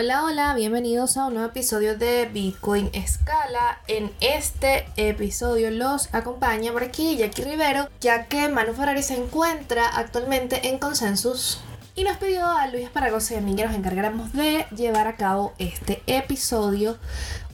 Hola, hola, bienvenidos a un nuevo episodio de Bitcoin Escala. En este episodio los acompaña por aquí Jackie Rivero, ya que Manu Ferrari se encuentra actualmente en Consensus y nos pidió a Luis Esparagosa y a mí que nos encargáramos de llevar a cabo este episodio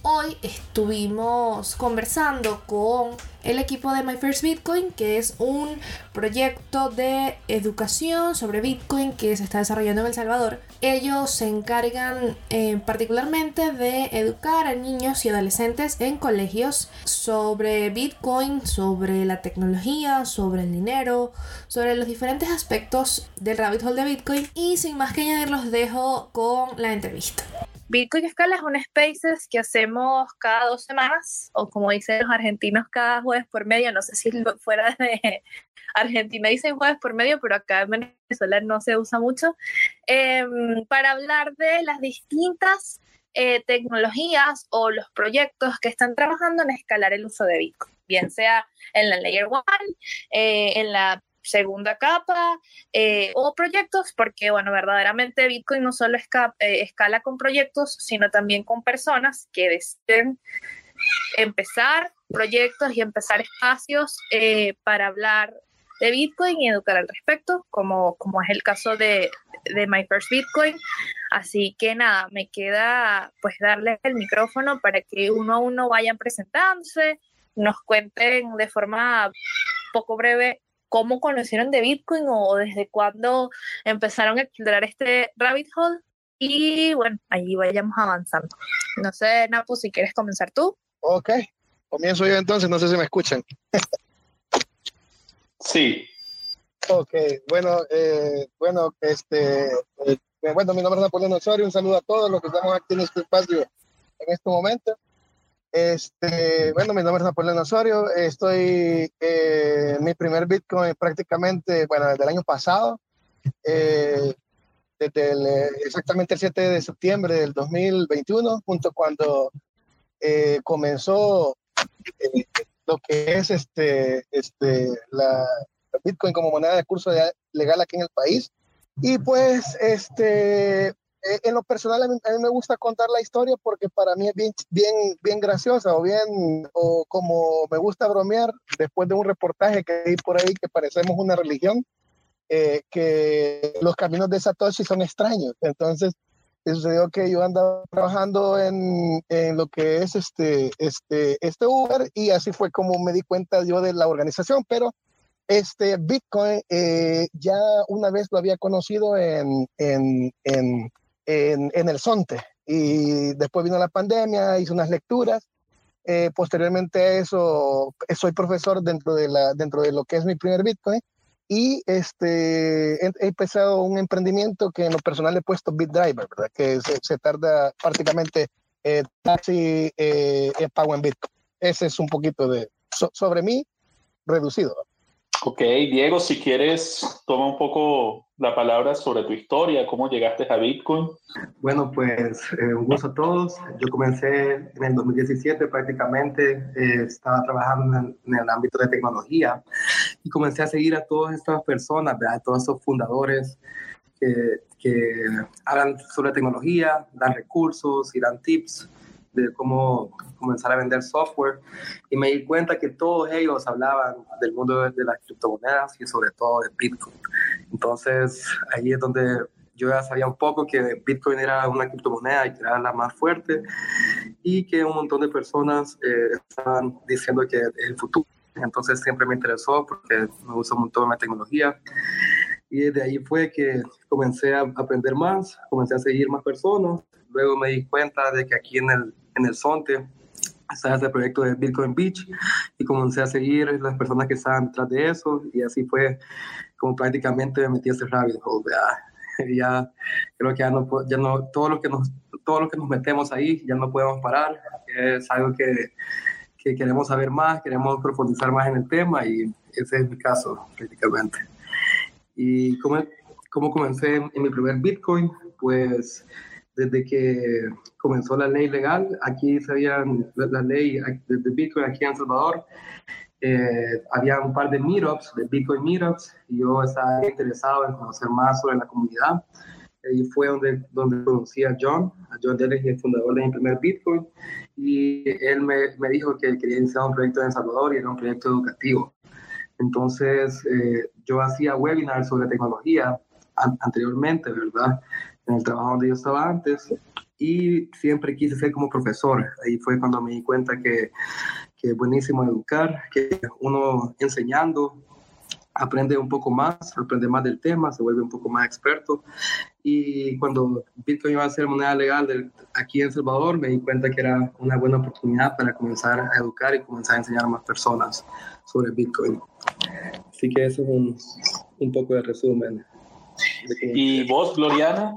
hoy estuvimos conversando con el equipo de My First Bitcoin, que es un proyecto de educación sobre Bitcoin que se está desarrollando en El Salvador. Ellos se encargan eh, particularmente de educar a niños y adolescentes en colegios sobre Bitcoin, sobre la tecnología, sobre el dinero, sobre los diferentes aspectos del rabbit hole de Bitcoin. Y sin más que añadir, los dejo con la entrevista. Bitcoin Escala es un Spaces que hacemos cada dos semanas, o como dicen los argentinos, cada jueves por medio. No sé si fuera de Argentina dicen jueves por medio, pero acá en Venezuela no se usa mucho, em, para hablar de las distintas eh, tecnologías o los proyectos que están trabajando en escalar el uso de Bitcoin, bien sea en la Layer 1, eh, en la segunda capa eh, o proyectos, porque bueno, verdaderamente Bitcoin no solo eh, escala con proyectos, sino también con personas que deciden empezar proyectos y empezar espacios eh, para hablar de Bitcoin y educar al respecto, como, como es el caso de, de My First Bitcoin. Así que nada, me queda pues darles el micrófono para que uno a uno vayan presentándose, nos cuenten de forma poco breve cómo conocieron de Bitcoin o desde cuándo empezaron a explorar este rabbit hole. Y bueno, allí vayamos avanzando. No sé, Napu, si quieres comenzar tú. Ok, comienzo yo entonces, no sé si me escuchan. sí. Ok, bueno, eh, bueno, este, eh, bueno, mi nombre es Napoleón Osorio, un saludo a todos los que estamos aquí en este espacio en este momento. Este, bueno, mi nombre es Napoleón Osorio. Estoy eh, mi primer Bitcoin prácticamente, bueno, desde el año pasado, eh, desde eh, exactamente el 7 de septiembre del 2021, junto cuando comenzó lo que es este, este, la, Bitcoin como moneda de curso legal aquí en el país. Y pues, este, eh, en lo personal a mí, me gusta contar la historia porque para mí es bien, bien, bien graciosa o bien, o como me gusta bromear después de un reportaje que hay por ahí que parecemos una religión, eh, que los caminos de Satoshi son extraños. Entonces, sucedió que yo andaba trabajando en, en, lo que es este, este, este Uber y así fue como me di cuenta yo de la organización, pero este Bitcoin eh, ya una vez lo había conocido en, en, en en, el Sonte. Y después vino la pandemia, hice unas lecturas. Eh, posteriormente a eso, soy profesor dentro de, la, dentro de lo que es mi primer Bitcoin. Y este, he, empezado un emprendimiento que en lo personal he puesto BitDriver, ¿verdad? que se, tarda prácticamente eh, casi eh, pago en Bitcoin. Ese es un poquito de sobre mí reducido. Ok, Diego, si quieres, toma un poco la palabra sobre tu historia, cómo llegaste a Bitcoin. Bueno, pues eh, un gusto a todos. Yo comencé en el 2017 prácticamente, eh, estaba trabajando en, el ámbito de tecnología y comencé a seguir a todas estas personas, a todos esos fundadores que, que hablan sobre tecnología, dan recursos y dan tips de cómo comenzar a vender software y me di cuenta que todos ellos hablaban del mundo de, las criptomonedas y sobre todo de Bitcoin. Entonces ahí es donde yo ya sabía un poco que Bitcoin era una criptomoneda y que era la más fuerte y que un montón de personas eh, estaban diciendo que es el futuro. Entonces siempre me interesó porque me gusta un montón la tecnología y desde ahí fue que comencé a aprender más, comencé a seguir más personas. Luego me di cuenta de que aquí en el, en el Sonte estaba ese proyecto de Bitcoin Beach y comencé a seguir las personas que estaban detrás de eso y así fue como prácticamente me metí a ese rabbit hole. Ya, creo que ya no, ya no todo, lo que nos, todo lo que nos metemos ahí ya no podemos parar. Es algo que, que queremos saber más, queremos profundizar más en el tema y ese es mi caso prácticamente. ¿Y cómo, cómo comencé en mi primer Bitcoin? Pues desde que comenzó la ley legal, aquí sabían la, ley de, Bitcoin aquí en El Salvador, eh, había un par de meetups, de Bitcoin meetups, y yo estaba interesado en conocer más sobre la comunidad. Ahí fue donde, donde conocí a John, a John Dennis, el fundador de mi primer Bitcoin. Y él me, me dijo que quería iniciar un proyecto en Salvador y era un proyecto educativo. Entonces, eh, yo hacía webinars sobre tecnología anteriormente, ¿verdad? En el trabajo donde yo estaba antes. Y siempre quise ser como profesor. Ahí fue cuando me di cuenta que, que es buenísimo educar, que uno enseñando aprende un poco más, aprende más del tema, se vuelve un poco más experto. Y cuando Bitcoin iba a ser moneda legal aquí en El Salvador, me di cuenta que era una buena oportunidad para comenzar a educar y comenzar a enseñar a más personas sobre Bitcoin. Así que eso es un, un poco de resumen. ¿Y vos, Gloriana?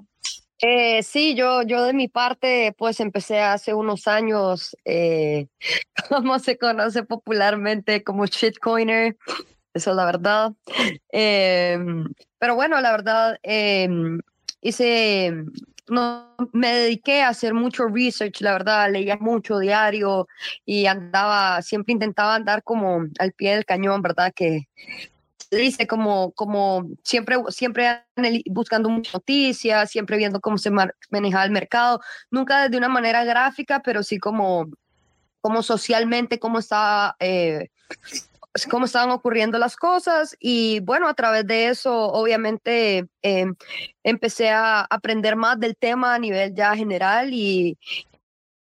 Eh, sí, yo, yo de mi parte, pues empecé hace unos años, eh, como se conoce popularmente como shitcoiner, eso es la verdad. Em, pero bueno, la verdad, em, hice, no, me dediqué a hacer mucho research, la verdad, leía mucho diario y andaba, siempre intentaba andar como al pie del cañón, ¿verdad? Que dice como, como siempre, siempre buscando muchas noticias, siempre viendo cómo se maneja el mercado, nunca de una manera gráfica, pero sí como, como socialmente, cómo está... Eh, cómo estaban ocurriendo las cosas. Y bueno, a través de eso obviamente em, empecé a aprender más del tema a nivel ya general y,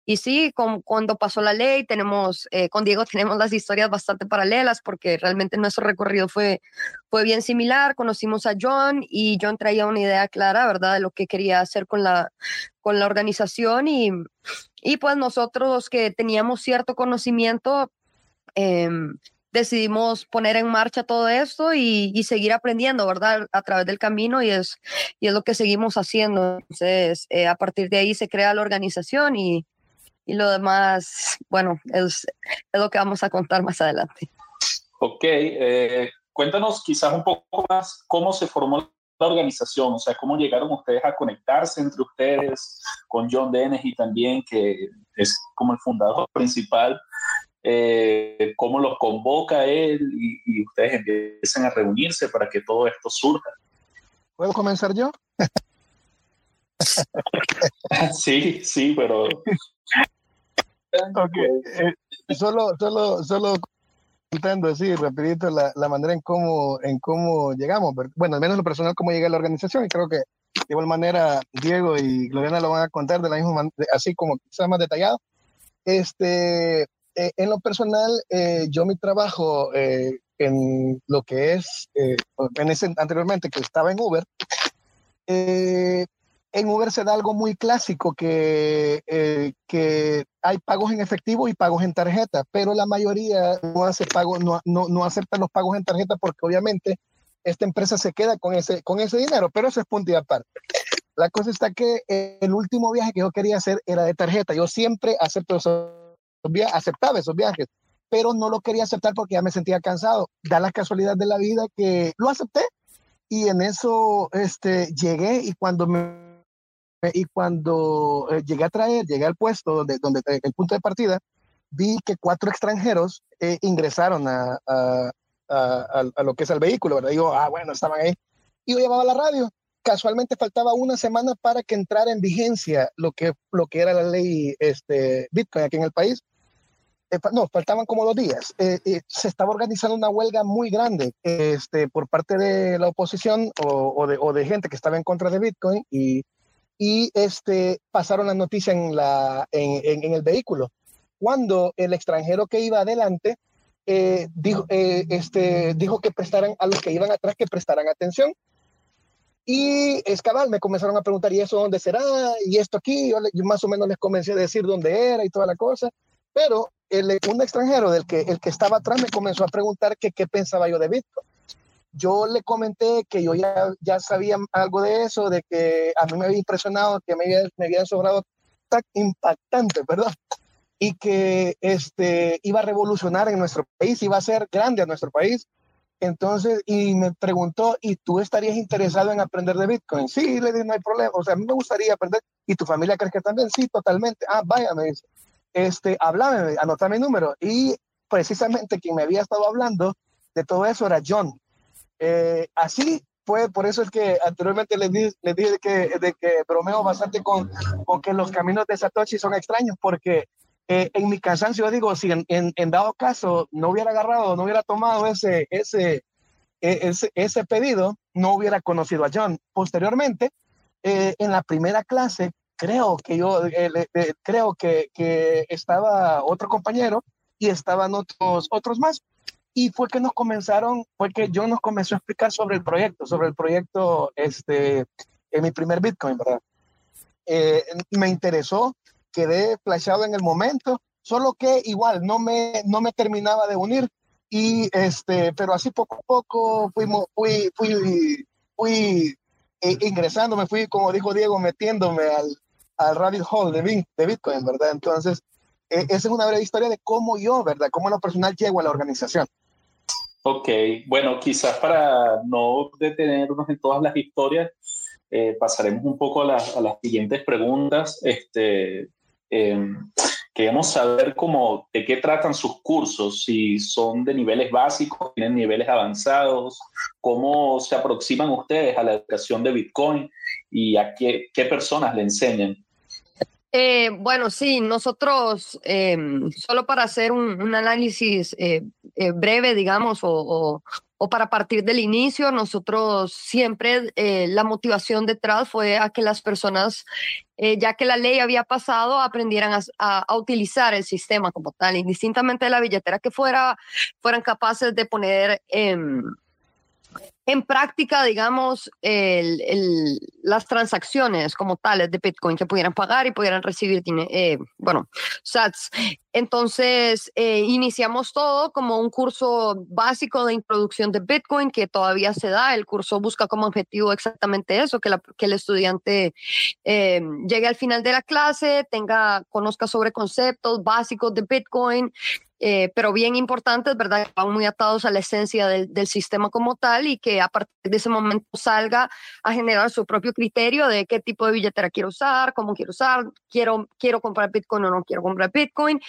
y sí, con, cuando pasó la ley, tenemos, eh, con Diego tenemos las historias bastante paralelas porque realmente nuestro recorrido fue, fue bien similar. Conocimos a John y John traía una idea clara, ¿verdad?, de lo que quería hacer con la, con la organización y, y pues nosotros que teníamos cierto conocimiento, eh, decidimos poner en marcha todo esto y, seguir aprendiendo, ¿verdad? A través del camino y es, y es lo que seguimos haciendo. Entonces, eh, a partir de ahí se crea la organización y, y lo demás, bueno, es, es, lo que vamos a contar más adelante. Ok, eh, cuéntanos quizás un poco más cómo se formó la organización, o sea, cómo llegaron ustedes a conectarse entre ustedes con John Dennis y también, que es como el fundador principal eh, cómo los convoca él y, ustedes empiezan a reunirse para que todo esto surja. ¿Puedo comenzar yo? sí, sí, pero... ok, eh, solo, solo, solo contando así rapidito la, la, manera en cómo, en cómo llegamos, bueno, al menos lo personal, cómo llega a la organización y creo que de igual manera Diego y Gloriana lo van a contar de la misma manera, así como quizás más detallado. Este, eh, en lo personal, eh, yo mi trabajo eh, en lo que es, en ese, anteriormente que estaba en Uber, en Uber se da algo muy clásico que, que hay pagos en efectivo y pagos en tarjeta, pero la mayoría no hace pago, no, no, no aceptan los pagos en tarjeta porque obviamente esta empresa se queda con ese, con ese dinero, pero eso es punto y aparte. La cosa está que el último viaje que yo quería hacer era de tarjeta. Yo siempre acepto eso aceptaba esos viajes, pero no lo quería aceptar porque ya me sentía cansado. Da la casualidad de la vida que lo acepté y en eso este, llegué y cuando me y cuando eh, llegué a traer, llegué al puesto donde, donde el punto de partida, vi que cuatro extranjeros eh, ingresaron a, a, a, a, lo que es el vehículo, ¿verdad? Digo, ah, bueno, estaban ahí. Y yo llevaba la radio. Casualmente faltaba una semana para que entrara en vigencia lo que, lo que era la ley este, Bitcoin aquí en el país. Eh, no, faltaban como dos días. Eh, eh, se estaba organizando una huelga muy grande este, por parte de la oposición o, de, o, de, gente que estaba en contra de Bitcoin y, y este, pasaron la noticia en, la, en, en, el vehículo. Cuando el extranjero que iba adelante dijo, este, dijo que prestaran a los que iban atrás que prestaran atención. Y es cabal, me comenzaron a preguntar, ¿y eso dónde será? ¿Y esto aquí? Yo, yo más o menos les comencé a decir dónde era y toda la cosa. Pero el, un extranjero del que, el que estaba atrás me comenzó a preguntar que qué pensaba yo de Bitcoin. Yo le comenté que yo ya, ya sabía algo de eso, de que a mí me había impresionado, que me había, me había sobrado tan impactante, ¿verdad? Y que este, iba a revolucionar en nuestro país, iba a ser grande a nuestro país. Entonces, y me preguntó, ¿y tú estarías interesado en aprender de Bitcoin? Sí, le dije, no hay problema. O sea, a mí me gustaría aprender. ¿Y tu familia crees que también? Sí, totalmente. Ah, vaya, me dice este, háblame, anota mi número. Y precisamente quien me había estado hablando de todo eso era John. Eh, así pues por eso es que anteriormente les, dije, les dije que, de que bromeo bastante con, con que los caminos de Satoshi son extraños, porque eh, en mi cansancio, digo, si en, en, dado caso no hubiera agarrado, no hubiera tomado ese, ese, e, ese, ese pedido, no hubiera conocido a John. Posteriormente, eh, en la primera clase, creo que yo, eh, creo que, que, estaba otro compañero y estaban otros, otros más. Y fue que nos comenzaron, fue que John nos comenzó a explicar sobre el proyecto, sobre el proyecto, este, en mi primer Bitcoin, ¿verdad? me interesó, quedé flashado en el momento, solo que igual no me, no me terminaba de unir. Y este, pero así poco a poco fuimos, fui, fui, fui eh, fui, como dijo Diego, metiéndome al, al rabbit hole de, de Bitcoin, ¿verdad? Entonces, eh, esa es una breve historia de cómo yo, ¿verdad? Cómo lo personal llego a la organización. Ok, bueno, quizás para no detenernos en todas las historias, eh, pasaremos un poco a, las siguientes preguntas. Este, eh, queremos saber cómo, de qué tratan sus cursos, si son de niveles básicos, tienen niveles avanzados, cómo se aproximan ustedes a la educación de Bitcoin y a qué personas le enseñan. Eh, bueno, sí, nosotros, em, solo para hacer un, análisis eh, eh, breve, digamos, o, para partir del inicio, nosotros siempre la motivación detrás fue a que las personas, ya que la ley había pasado, aprendieran a, a, utilizar el sistema como tal, indistintamente de la billetera que fuera, fueran capaces de poner... En práctica, digamos, el, las transacciones como tales de Bitcoin que pudieran pagar y pudieran recibir, eh, bueno, sats. Entonces, eh, iniciamos todo como un curso básico de introducción de Bitcoin que todavía se da. El curso busca como objetivo exactamente eso, que, que el estudiante eh, llegue al final de la clase, tenga, conozca sobre conceptos básicos de Bitcoin, eh, pero bien importantes, ¿verdad? Que van muy atados a la esencia del, del, sistema como tal y que a partir de ese momento salga a generar su propio criterio de qué tipo de billetera quiero usar, cómo quiero usar, quiero, quiero comprar Bitcoin o no quiero comprar Bitcoin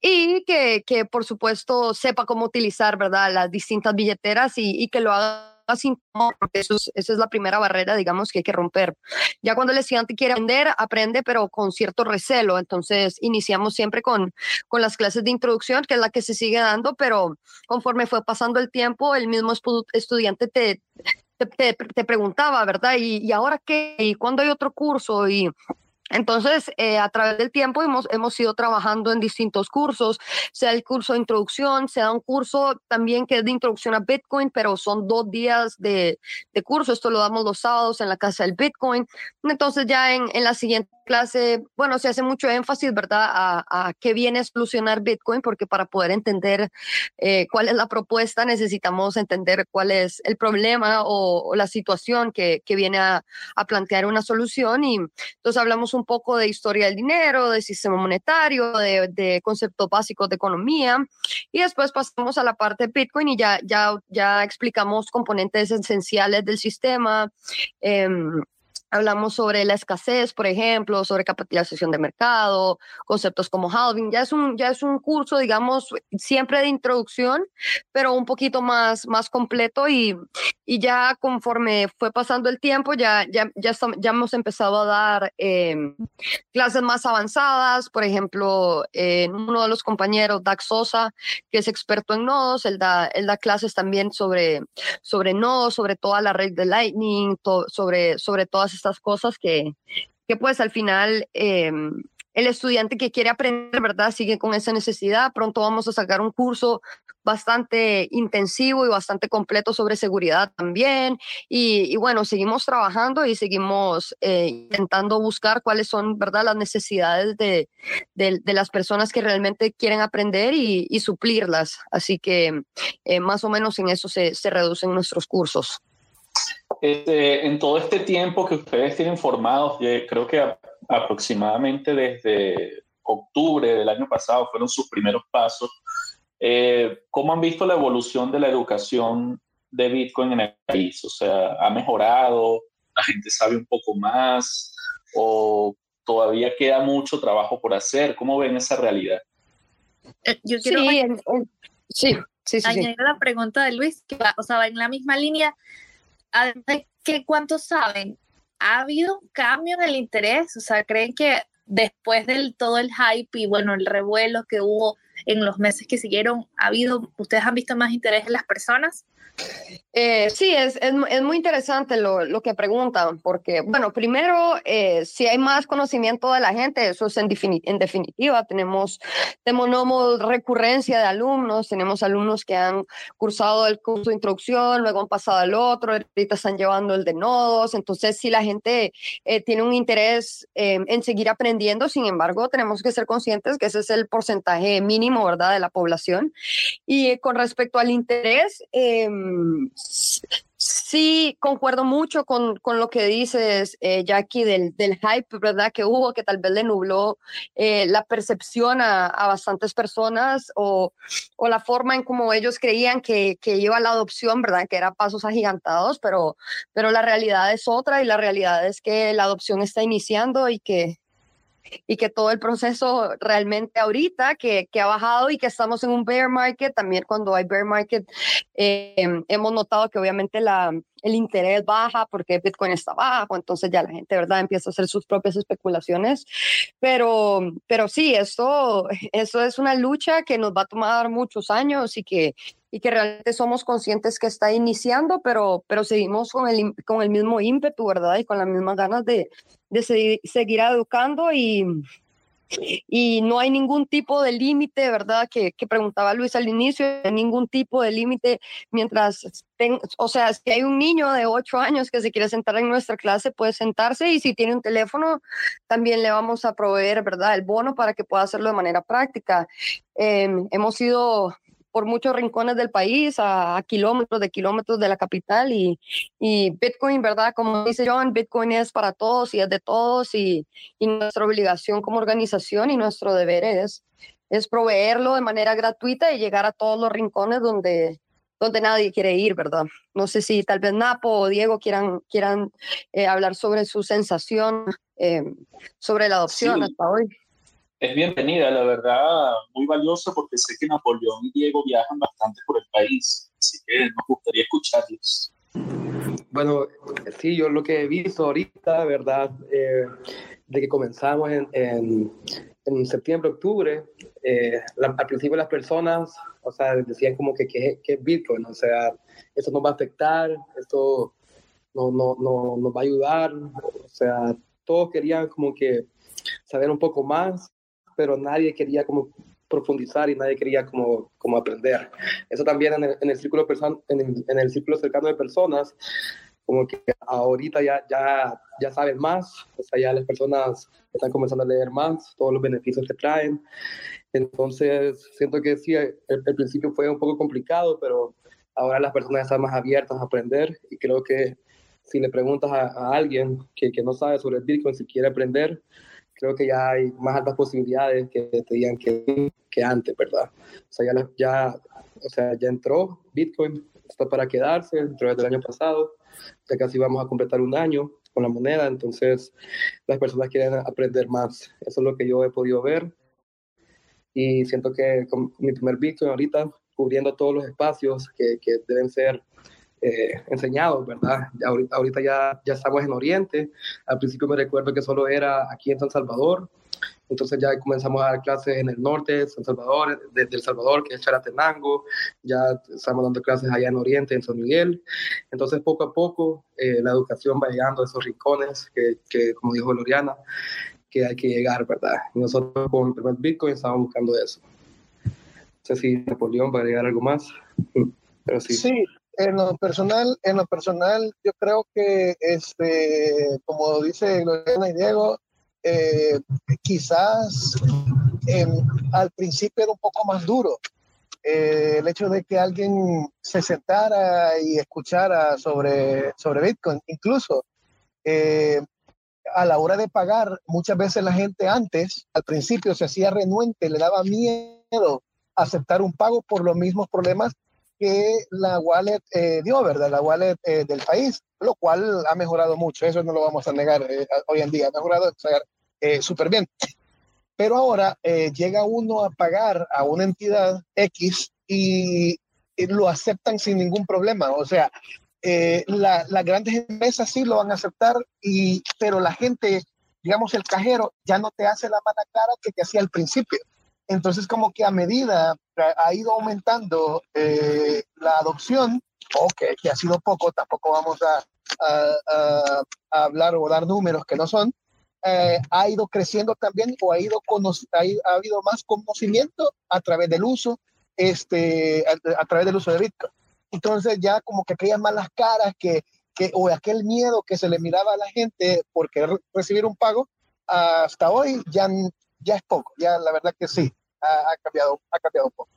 y que, que por supuesto sepa cómo utilizar, ¿verdad? Las distintas billeteras y, y que lo haga sin porque eso es, esa es la primera barrera, digamos, que hay que romper. Ya cuando el estudiante quiere aprender, aprende, pero con cierto recelo. Entonces, iniciamos siempre con, con las clases de introducción, que es la que se sigue dando, pero conforme fue pasando el tiempo, el mismo estudiante te, te, te, preguntaba, ¿verdad? ¿Y, ¿Y ahora qué? ¿Y cuándo hay otro curso? Y entonces, eh, a través del tiempo hemos, hemos ido trabajando en distintos cursos, sea el curso de introducción, sea un curso también que es de introducción a Bitcoin, pero son dos días de, de curso. Esto lo damos los sábados en la casa del Bitcoin. Entonces, ya en, en la siguiente clase, bueno, se hace mucho énfasis, ¿verdad?, a, a qué viene a solucionar Bitcoin, porque para poder entender eh, cuál es la propuesta necesitamos entender cuál es el problema o, o la situación que, que viene a, a, plantear una solución. Y entonces hablamos un poco de historia del dinero, de sistema monetario, de, de conceptos básicos de economía. Y después pasamos a la parte de Bitcoin y ya, ya, ya explicamos componentes esenciales del sistema. Eh, Hablamos sobre la escasez, por ejemplo, sobre capitalización de mercado, conceptos como halving. Ya es un, ya es un curso, digamos, siempre de introducción, pero un poquito más, más completo y, y ya conforme fue pasando el tiempo, ya, ya, ya, ya hemos empezado a dar eh, clases más avanzadas. Por ejemplo, eh, uno de los compañeros, Dax Sosa, que es experto en nodos, él da, él da clases también sobre, sobre nodos, sobre toda la red de Lightning, to, sobre, sobre todas estas cosas que, que pues al final eh, el estudiante que quiere aprender, ¿verdad? Sigue con esa necesidad. Pronto vamos a sacar un curso bastante intensivo y bastante completo sobre seguridad también. Y, y bueno, seguimos trabajando y seguimos eh, intentando buscar cuáles son, ¿verdad?, las necesidades de, de, de las personas que realmente quieren aprender y, y suplirlas. Así que eh, más o menos en eso se, se reducen nuestros cursos. Este, en todo este tiempo que ustedes tienen formados, creo que a, aproximadamente desde octubre del año pasado fueron sus primeros pasos. Eh, ¿Cómo han visto la evolución de la educación de Bitcoin en el país? O sea, ¿ha mejorado? ¿La gente sabe un poco más? ¿O todavía queda mucho trabajo por hacer? ¿Cómo ven esa realidad? Eh, yo quiero sí, en, en, sí, sí, sí, añadir la pregunta de Luis, que va, o sea, va en la misma línea además de que cuántos saben, ¿ha habido un cambio en el interés? O sea, ¿creen que después del todo el hype y bueno, el revuelo que hubo en los meses que siguieron, ¿ha habido, ustedes han visto más interés en las personas? Eh, sí, es, es, es, muy interesante lo, lo, que preguntan, porque, bueno, primero, eh, si hay más conocimiento de la gente, eso es en, en definitiva, tenemos, tenemos recurrencia de alumnos, tenemos alumnos que han cursado el curso de introducción, luego han pasado al otro, ahorita están llevando el de nodos, entonces si la gente eh, tiene un interés en seguir aprendiendo, sin embargo, tenemos que ser conscientes que ese es el porcentaje mínimo, ¿verdad?, de la población. Y con respecto al interés, eh, sí, concuerdo mucho con, con lo que dices, eh, Jackie, del, del, hype, ¿verdad? Que hubo, que tal vez le nubló eh, la percepción a, a, bastantes personas o, o, la forma en cómo ellos creían que, que iba la adopción, ¿verdad? Que era pasos agigantados, pero, pero la realidad es otra y la realidad es que la adopción está iniciando y que, y que todo el proceso realmente ahorita que, que, ha bajado y que estamos en un bear market, también cuando hay bear market eh, hemos notado que obviamente la, el interés baja porque Bitcoin está bajo, entonces ya la gente, ¿verdad?, empieza a hacer sus propias especulaciones, pero, pero sí, esto, eso es una lucha que nos va a tomar muchos años y que, y que realmente somos conscientes que está iniciando, pero, pero seguimos con el, con el mismo ímpetu, ¿verdad? Y con las mismas ganas de, de seguir, seguir educando y, y no hay ningún tipo de límite, ¿verdad? Que, que, preguntaba Luis al inicio, ningún tipo de límite mientras, ten, o sea, si hay un niño de 8 años que se quiere sentar en nuestra clase, puede sentarse y si tiene un teléfono, también le vamos a proveer, ¿verdad? El bono para que pueda hacerlo de manera práctica. Eh, hemos sido por muchos rincones del país, a, a, kilómetros de kilómetros de la capital y, y, Bitcoin, ¿verdad? Como dice John, Bitcoin es para todos y es de todos y, y nuestra obligación como organización y nuestro deber es, es proveerlo de manera gratuita y llegar a todos los rincones donde, donde nadie quiere ir, ¿verdad? No sé si tal vez Napo o Diego quieran, quieran eh, hablar sobre su sensación eh, sobre la adopción sí. hasta hoy es bienvenida, la verdad, muy valiosa porque sé que Napoleón y Diego viajan bastante por el país, así que nos gustaría escucharlos. Bueno, sí, yo lo que he visto ahorita, ¿verdad? Eh, de que comenzamos en, en, en septiembre, octubre, eh, la, al principio las personas, o sea, decían como que qué es Bitcoin, o sea, esto nos va a afectar, esto no, no, no nos va a ayudar, o sea, todos querían como que saber un poco más pero nadie quería como profundizar y nadie quería como, como aprender. Eso también en el, en el círculo en en el círculo cercano de personas, como que ahorita ya, ya, ya saben más, o sea, ya las personas están comenzando a leer más, todos los beneficios que traen. Entonces, siento que sí, el, el principio fue un poco complicado, pero ahora las personas están más abiertas a aprender y creo que si le preguntas a, a alguien que, que no sabe sobre el Bitcoin, si quiere aprender, creo que ya hay más altas posibilidades que te digan que, que antes, ¿verdad? O sea, ya, ya, o sea, ya entró Bitcoin, está para quedarse, entró desde el año pasado, ya casi vamos a completar un año con la moneda, entonces las personas quieren aprender más. Eso es lo que yo he podido ver y siento que con mi primer Bitcoin ahorita, cubriendo todos los espacios que, que deben ser eh, enseñados, ¿verdad? Ahorita, ahorita ya, ya estamos en Oriente, al principio me recuerdo que solo era aquí en San Salvador, entonces ya comenzamos a dar clases en el norte San Salvador, desde El Salvador, que es Charatenango, ya estamos dando clases allá en Oriente, en San Miguel, entonces poco a poco eh, la educación va llegando a esos rincones que, que, como dijo Loriana, que hay que llegar, ¿verdad? Y nosotros con el primer Bitcoin estábamos buscando eso. No sé si Napoleón va a llegar algo más, pero sí. Sí, en lo personal, en lo personal, yo creo que, este, como dice Lorena y Diego, eh, quizás eh, al principio era un poco más duro. Eh, el hecho de que alguien se sentara y escuchara sobre, sobre Bitcoin, incluso eh, a la hora de pagar, muchas veces la gente antes, al principio, se hacía renuente, le daba miedo aceptar un pago por los mismos problemas que la wallet eh, dio, ¿verdad? La wallet eh, del país, lo cual ha mejorado mucho, eso no lo vamos a negar eh, hoy en día, ha mejorado súper bien. Pero ahora llega uno a pagar a una entidad X y, y, lo aceptan sin ningún problema, o sea, eh, las grandes empresas sí lo van a aceptar, y, pero la gente, digamos, el cajero ya no te hace la mala cara que te hacía al principio. Entonces, como que a medida ha ido aumentando eh, la adopción, o que, ha sido poco, tampoco vamos a, hablar o dar números que no son, eh, ha ido creciendo también o ha, ido ha, habido más conocimiento a través del uso, este, a, través del uso de Bitcoin. Entonces ya como que aquellas malas caras que, que, o aquel miedo que se le miraba a la gente por querer recibir un pago, hasta hoy ya, ya es poco, ya la verdad que sí, ha, cambiado, ha cambiado un poco.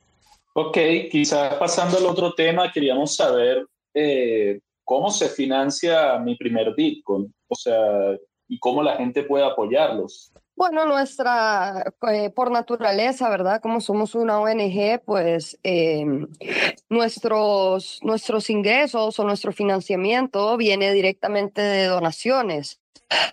Ok, quizás pasando al otro tema, queríamos saber eh, cómo se financia mi primer Bitcoin, o sea, y cómo la gente puede apoyarlos. Bueno, nuestra, eh, por naturaleza, ¿verdad? Como somos una ONG, pues eh, nuestros, nuestros ingresos o nuestro financiamiento viene directamente de donaciones.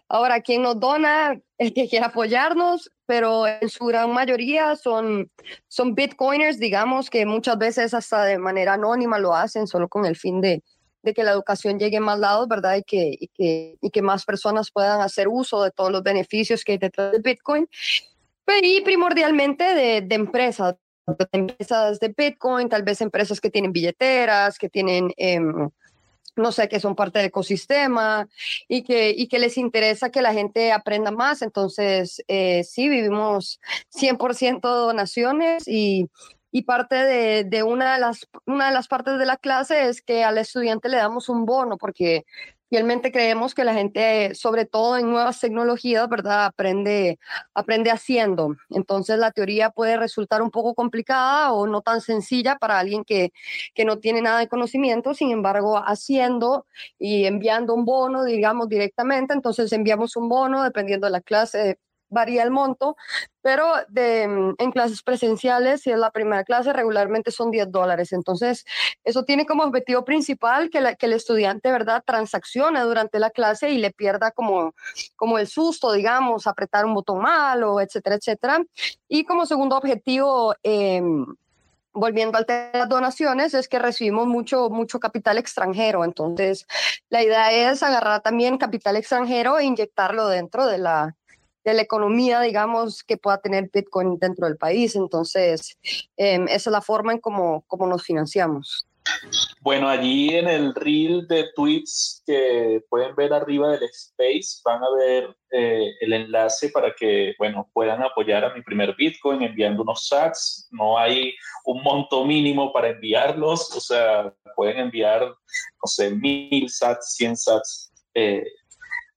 Ahora, quien nos dona, el que quiera apoyarnos, pero en su gran mayoría son, son bitcoiners, digamos, que muchas veces hasta de manera anónima lo hacen solo con el fin de, de que la educación llegue a más lados, ¿verdad? Y que, y que, y que más personas puedan hacer uso de todos los beneficios que hay detrás de Bitcoin. Y primordialmente de, de empresas, de empresas de Bitcoin, tal vez empresas que tienen billeteras, que tienen... Em, no sé, que son parte del ecosistema y que, y que les interesa que la gente aprenda más. Entonces, eh, sí, vivimos 100% donaciones y, y parte de, una, de las, una de las partes de la clase es que al estudiante le damos un bono, porque fielmente creemos que la gente, sobre todo en nuevas tecnologías, ¿verdad? Aprende, aprende haciendo. Entonces la teoría puede resultar un poco complicada o no tan sencilla para alguien que, que no tiene nada de conocimiento, sin embargo, haciendo y enviando un bono, digamos, directamente, entonces enviamos un bono dependiendo de la clase varía el monto, pero de, mm, en clases presenciales, si es la primera clase, regularmente son 10 dólares. Entonces, eso tiene como objetivo principal que, que el estudiante, ¿verdad?, transaccione durante la clase y le pierda como, como el susto, digamos, apretar un botón malo, etcétera, etcétera. Y como segundo objetivo, em, volviendo al tema de las donaciones, es que recibimos mucho, mucho capital extranjero. Entonces, la idea es agarrar también capital extranjero e inyectarlo dentro de la, de la economía, digamos, que pueda tener Bitcoin dentro del país. Entonces, em, esa es la forma en cómo, cómo nos financiamos. Bueno, allí en el reel de tweets que pueden ver arriba del space van a ver eh, el enlace para que, bueno, puedan apoyar a mi primer Bitcoin enviando unos sats. No hay un monto mínimo para enviarlos, o sea, pueden enviar, no sé, mil sats, cien sats. Eh,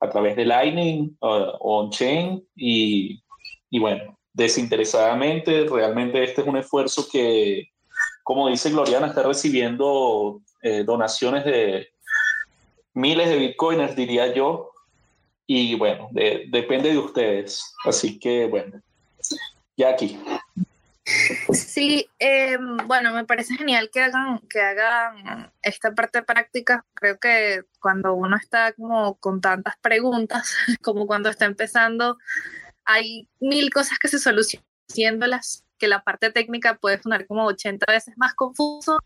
a través de Lightning o on-chain y, y, bueno, desinteresadamente, realmente este es un esfuerzo que, como dice Gloriana, está recibiendo eh, donaciones de miles de bitcoiners, diría yo, y bueno, depende de ustedes. Así que bueno, ya aquí. Sí, eh, bueno, me parece genial que hagan, que hagan esta parte práctica. Creo que cuando uno está como con tantas preguntas, como cuando está empezando, hay mil cosas que se solucionan que la parte técnica puede sonar como 80 veces más confuso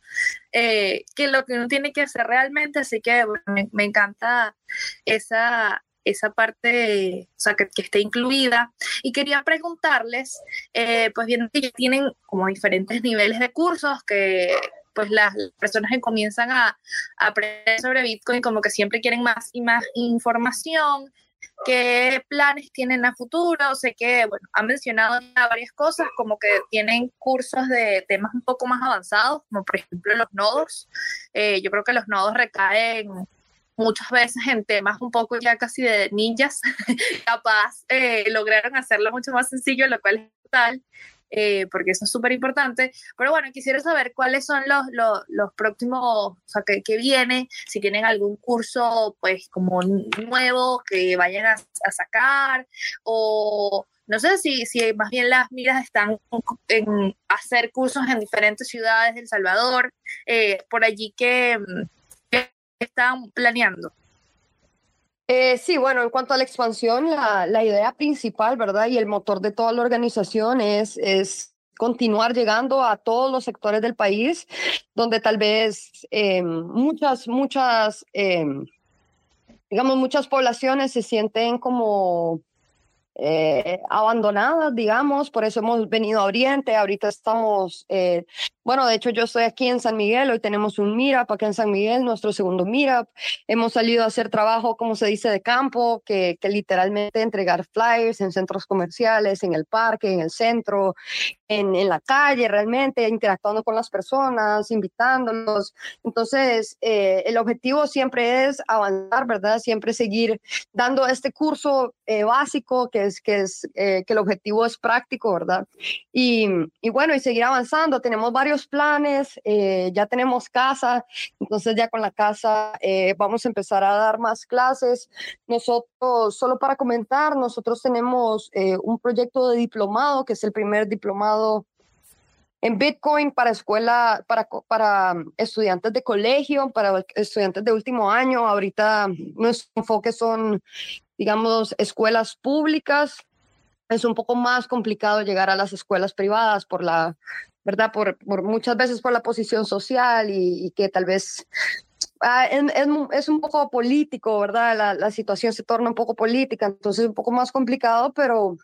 eh, que lo que uno tiene que hacer realmente. Así que me, encanta esa, esa parte, o sea, que, esté incluida. Y quería preguntarles, eh, pues bien, que tienen como diferentes niveles de cursos que pues las personas que comienzan a, aprender sobre Bitcoin como que siempre quieren más y más información, qué planes tienen a futuro. Sé que, bueno, han mencionado varias cosas, como que tienen cursos de temas un poco más avanzados, como por ejemplo los nodos. Eh, yo creo que los nodos recaen muchas veces en temas un poco ya casi de ninjas, capaz eh, lograron hacerlo mucho más sencillo, lo cual es total. Eh, porque eso es súper importante. Pero bueno, quisiera saber cuáles son los, los, próximos, o sea, que, que, viene, si tienen algún curso, pues, como nuevo que vayan a, a sacar, o no sé si, si más bien las miras están en hacer cursos en diferentes ciudades de Salvador, eh, por allí que están planeando? Eh, sí, bueno, en cuanto a la expansión, la, la, idea principal, ¿verdad? Y el motor de toda la organización es, es continuar llegando a todos los sectores del país, donde tal vez eh, muchas, muchas, eh, digamos, muchas poblaciones se sienten como eh, abandonadas, digamos, por eso hemos venido a Oriente, ahorita estamos, eh, bueno, de hecho yo estoy aquí en San Miguel, hoy tenemos un MIRAP acá en San Miguel, nuestro segundo MIRAP, hemos salido a hacer trabajo, como se dice, de campo, que, que literalmente entregar flyers en centros comerciales, en el parque, en el centro, en, en, la calle realmente, interactuando con las personas, invitándolos. Entonces, eh, el objetivo siempre es avanzar, ¿verdad? Siempre seguir dando este curso eh, básico, que es, que es eh, que el objetivo es práctico, ¿verdad? Y, y, bueno, y seguir avanzando. Tenemos varios planes, eh, ya tenemos casa, entonces ya con la casa eh, vamos a empezar a dar más clases. Nosotros, solo para comentar, nosotros tenemos un proyecto de diplomado, que es el primer diplomado en Bitcoin para escuela, para, para estudiantes de colegio, para estudiantes de último año. Ahorita nuestro enfoque son, digamos, escuelas públicas. Es un poco más complicado llegar a las escuelas privadas por la, ¿verdad? Por, por muchas veces por la posición social y, y que tal vez Ah, es, es, un poco político, ¿verdad? La, la, situación se torna un poco política, entonces es un poco más complicado, pero,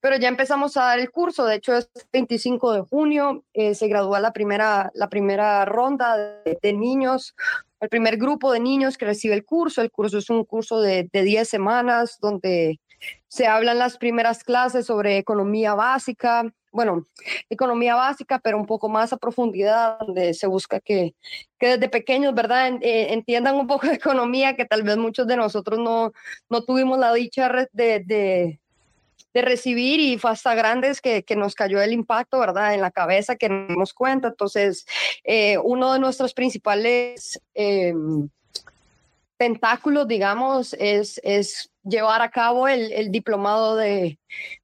pero ya empezamos a dar el curso. De hecho, es 25 de junio, eh, se gradúa la primera, la primera ronda de, de, niños, el primer grupo de niños que recibe el curso. El curso es un curso de, de 10 semanas donde se hablan las primeras clases sobre economía básica, bueno, economía básica, pero un poco más a profundidad, donde se busca que, que desde pequeños, ¿verdad?, eh, entiendan un poco de economía que tal vez muchos de nosotros no, no tuvimos la dicha de, de, de recibir y fue hasta grandes que, que, nos cayó el impacto, ¿verdad?, en la cabeza, que nos dimos cuenta. Entonces, eh, uno de nuestros principales... Eh, tentáculos, digamos, es, es llevar a cabo el, el diplomado de,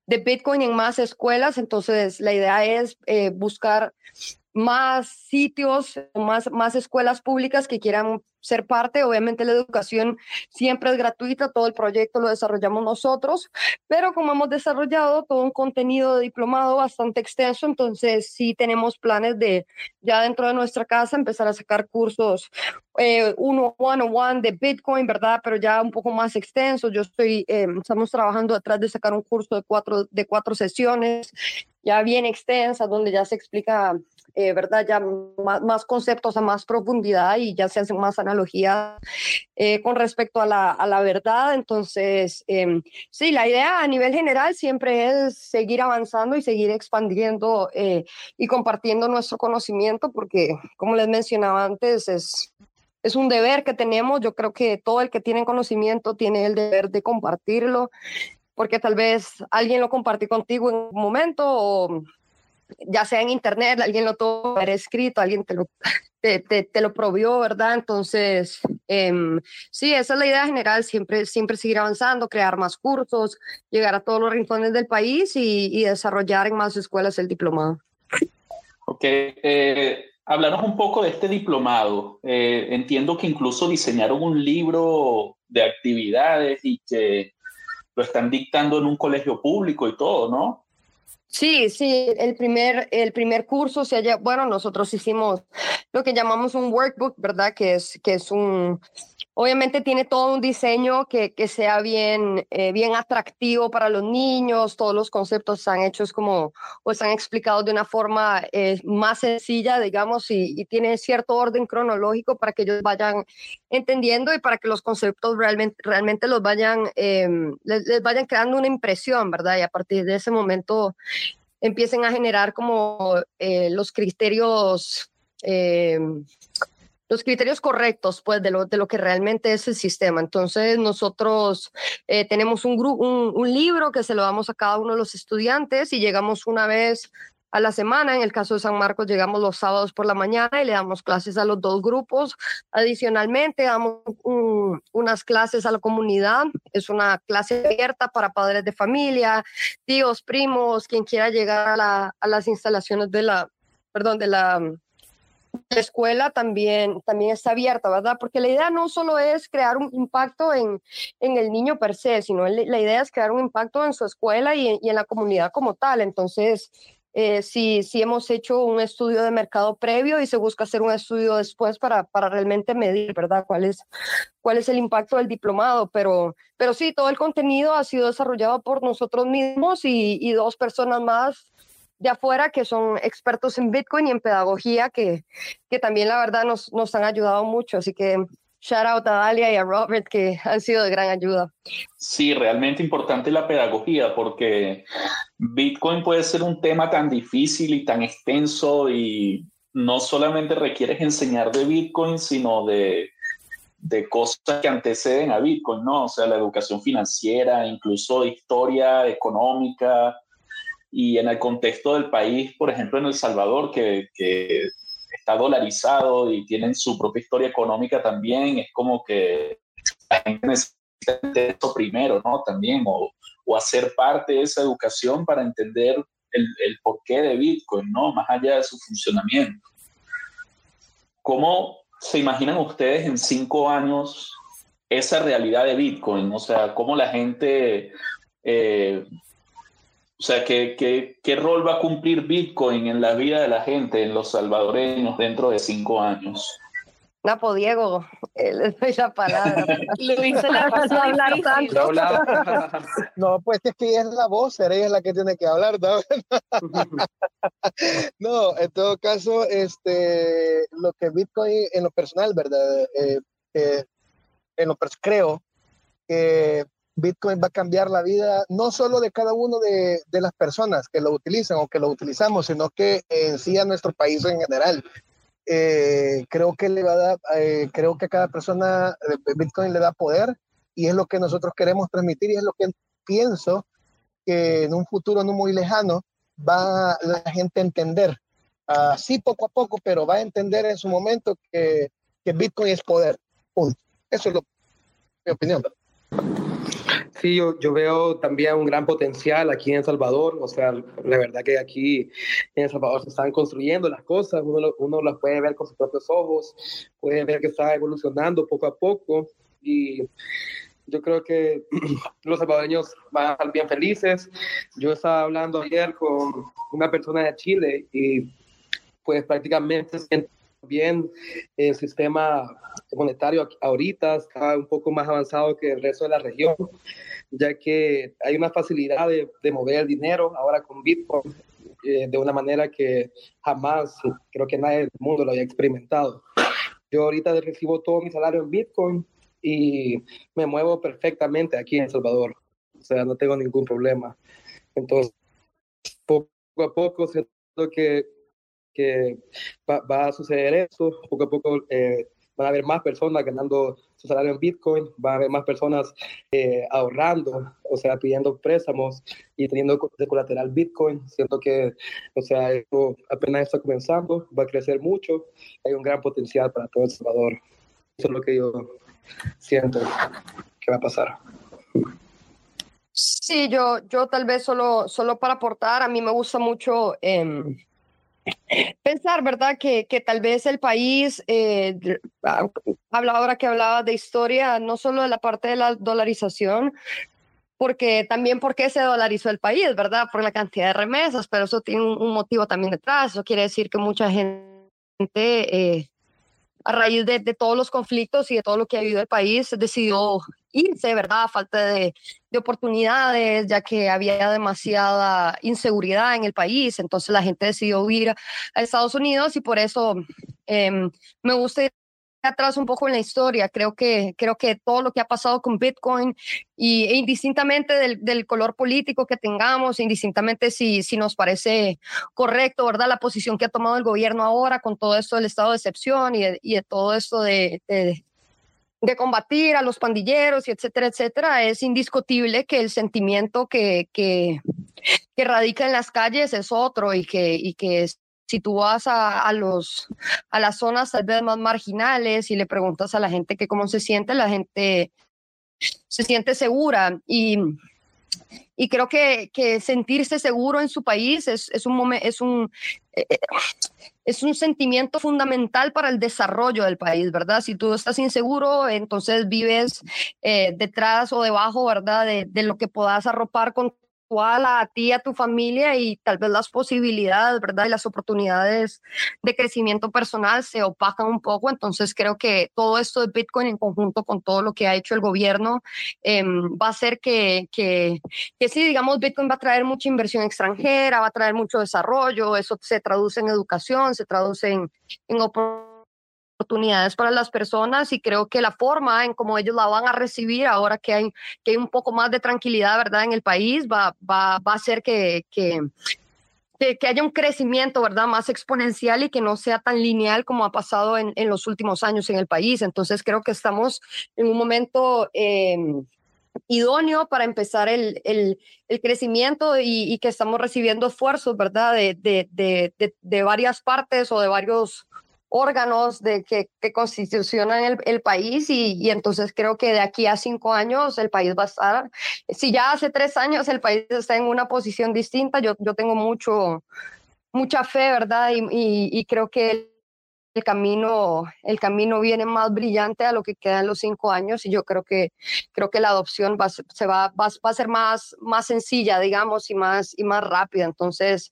de, Bitcoin en más escuelas. Entonces, la idea es eh, buscar más sitios, más, más escuelas públicas que quieran ser parte. Obviamente la educación siempre es gratuita, todo el proyecto lo desarrollamos nosotros, pero como hemos desarrollado todo un contenido de diplomado bastante extenso, entonces sí tenemos planes de ya dentro de nuestra casa empezar a sacar cursos eh, uno one on one de Bitcoin, ¿verdad? Pero ya un poco más extenso. Yo estoy, eh, estamos trabajando detrás de sacar un curso de cuatro, de cuatro sesiones ya bien extensa, donde ya se explica eh, ¿verdad? Ya más, más, conceptos a más profundidad y ya se hacen más analogías eh, con respecto a la, a la, verdad. Entonces, eh, sí, la idea a nivel general siempre es seguir avanzando y seguir expandiendo eh, y compartiendo nuestro conocimiento, porque, como les mencionaba antes, es, es un deber que tenemos. Yo creo que todo el que tiene conocimiento tiene el deber de compartirlo porque tal vez alguien lo compartió contigo en un momento o ya sea en internet, alguien lo tuvo haber escrito, alguien te lo, te, te, te lo provió, ¿verdad? Entonces, eh, sí, esa es la idea general, siempre, siempre seguir avanzando, crear más cursos, llegar a todos los rincones del país y, y desarrollar en más escuelas el diplomado. Ok, eh, hablaros un poco de este diplomado. Eh, entiendo que incluso diseñaron un libro de actividades y que lo están dictando en un colegio público y todo, ¿no? Sí, sí, el primer, el primer curso se haya, bueno, nosotros hicimos lo que llamamos un workbook, ¿verdad? Que es, que es un, obviamente tiene todo un diseño que, que sea bien, eh, bien atractivo para los niños, todos los conceptos están hechos como, o están explicados de una forma eh, más sencilla, digamos, y, y, tiene cierto orden cronológico para que ellos vayan entendiendo y para que los conceptos realmente, realmente los vayan, eh, les, vayan creando una impresión, ¿verdad? Y a partir de ese momento empiecen a generar como eh, los criterios, eh, los criterios correctos, pues, de lo, de lo que realmente es el sistema. Entonces, nosotros eh, tenemos un, un, un libro que se lo damos a cada uno de los estudiantes y llegamos una vez a la semana. En el caso de San Marcos llegamos los sábados por la mañana y le damos clases a los dos grupos. Adicionalmente damos un, unas clases a la comunidad. Es una clase abierta para padres de familia, tíos, primos, quien quiera llegar a, la, a las instalaciones de la, perdón, de la, la escuela también, también está abierta, ¿verdad? Porque la idea no solo es crear un impacto en, en el niño per se, sino la idea es crear un impacto en su escuela y, y en la comunidad como tal. Entonces, eh, sí, sí hemos hecho un estudio de mercado previo y se busca hacer un estudio después para, para realmente medir, ¿verdad? ¿Cuál es, cuál es el impacto del diplomado? Pero, pero sí, todo el contenido ha sido desarrollado por nosotros mismos y, y dos personas más de afuera que son expertos en Bitcoin y en pedagogía que, que también la verdad nos, nos han ayudado mucho. Así que shout out a Dalia y a Robert que han sido de gran ayuda. Sí, realmente importante la pedagogía porque Bitcoin puede ser un tema tan difícil y tan extenso y no solamente requieres enseñar de Bitcoin, sino de, de cosas que anteceden a Bitcoin, ¿no? O sea, la educación financiera, incluso historia económica y en el contexto del país, por ejemplo, en El Salvador, que, que está dolarizado y tienen su propia historia económica también, es como que la gente necesita eso primero, ¿no? También, o, o hacer parte de esa educación para entender el, el, porqué de Bitcoin, ¿no? Más allá de su funcionamiento. ¿Cómo se imaginan ustedes en cinco años esa realidad de Bitcoin? O sea, cómo la gente eh, o sea, ¿qué, ¿qué, qué, rol va a cumplir Bitcoin en la vida de la gente, en los salvadoreños, dentro de cinco años? Napo, Diego, eh, les doy la palabra. Luis se la pasó a hablar tanto. No, pues es que ella es la voz, ella es la que tiene que hablar, ¿no? no, en todo caso, este, lo que Bitcoin en lo personal, ¿verdad? Eh, eh, en lo creo que Bitcoin va a cambiar la vida no solo de cada uno de, las personas que lo utilizan o que lo utilizamos, sino que en sí a nuestro país en general. Eh, creo que le va a dar, eh, creo que a cada persona Bitcoin le da poder y es lo que nosotros queremos transmitir y es lo que pienso que en un futuro no muy lejano va la gente a entender, así poco a poco, pero va a entender en su momento que, que Bitcoin es poder. Punto. Eso es lo, mi opinión. Sí, yo, yo, veo también un gran potencial aquí en El Salvador. O sea, la verdad que aquí en El Salvador se están construyendo las cosas, uno, las puede ver con sus propios ojos, puede ver que está evolucionando poco a poco y yo creo que los salvadoreños van a estar bien felices. Yo estaba hablando ayer con una persona de Chile y pues prácticamente bien el sistema monetario ahorita está un poco más avanzado que el resto de la región, ya que hay una facilidad de, de mover el dinero ahora con Bitcoin eh, de una manera que jamás creo que nadie del mundo lo haya experimentado. Yo ahorita recibo todo mi salario en Bitcoin y me muevo perfectamente aquí en El Salvador. O sea, no tengo ningún problema. Entonces, poco a poco siento que que va, va, a suceder eso. Poco a poco eh, van a haber más personas ganando su salario en Bitcoin, van a haber más personas eh, ahorrando, o sea, pidiendo préstamos y teniendo de colateral Bitcoin. Siento que, o sea, esto apenas está comenzando, va a crecer mucho, hay un gran potencial para todo El Salvador. Eso es lo que yo siento que va a pasar. Sí, yo, yo tal vez solo, solo para aportar, a mí me gusta mucho... Eh, pensar, ¿verdad? Que, que tal vez el país, eh, habla ahora que hablaba de historia, no solo de la parte de la dolarización, porque también porque se dolarizó el país, ¿verdad? Por la cantidad de remesas, pero eso tiene un, un motivo también detrás. Eso quiere decir que mucha gente, eh, a raíz de, todos los conflictos y de todo lo que ha vivido el país, decidió irse, ¿verdad? Falta de, de, oportunidades, ya que había demasiada inseguridad en el país, entonces la gente decidió ir a Estados Unidos y por eso eh, me gusta ir atrás un poco en la historia. Creo que, creo que todo lo que ha pasado con Bitcoin y e indistintamente del, del, color político que tengamos, indistintamente si, si nos parece correcto, ¿verdad? La posición que ha tomado el gobierno ahora con todo esto del estado de excepción y de, y todo esto de, de combatir a los pandilleros y etcétera, etcétera, es indiscutible que el sentimiento que, que, que radica en las calles es otro y que, y que si tú vas a, a, los, a las zonas tal vez más marginales y le preguntas a la gente que cómo se siente, la gente se siente segura y, y creo que, que sentirse seguro en su país es, es un, es un, es un sentimiento fundamental para el desarrollo del país, ¿verdad? Si tú estás inseguro, entonces vives eh, detrás o debajo, ¿verdad? De, de, lo que puedas arropar con a ti a tu familia y tal vez las posibilidades, ¿verdad? Y las oportunidades de crecimiento personal se opacan un poco. Entonces creo que todo esto de Bitcoin en conjunto con todo lo que ha hecho el gobierno em, va a hacer que, que, que sí, digamos, Bitcoin va a traer mucha inversión extranjera, va a traer mucho desarrollo, eso se traduce en educación, se traduce en oportunidades oportunidades para las personas y creo que la forma en cómo ellos la van a recibir ahora que hay, que hay un poco más de tranquilidad, ¿verdad? En el país va, va, va a hacer que, que, que, haya un crecimiento, ¿verdad? Más exponencial y que no sea tan lineal como ha pasado en, en los últimos años en el país. Entonces creo que estamos en un momento... Em, idóneo para empezar el, el, el crecimiento y, y, que estamos recibiendo esfuerzos, ¿verdad? De, de, de, de, varias partes o de varios órganos de que, que constitucionan el, el país y, y, entonces creo que de aquí a cinco años el país va a estar, si ya hace tres años el país está en una posición distinta, yo, yo tengo mucho, mucha fe, ¿verdad? Y, y, creo que el, el camino, el camino viene más brillante a lo que queda en los cinco años y yo creo que, creo que la adopción va, se va, va, va a ser más, más sencilla, digamos, y más, y más rápida. Entonces,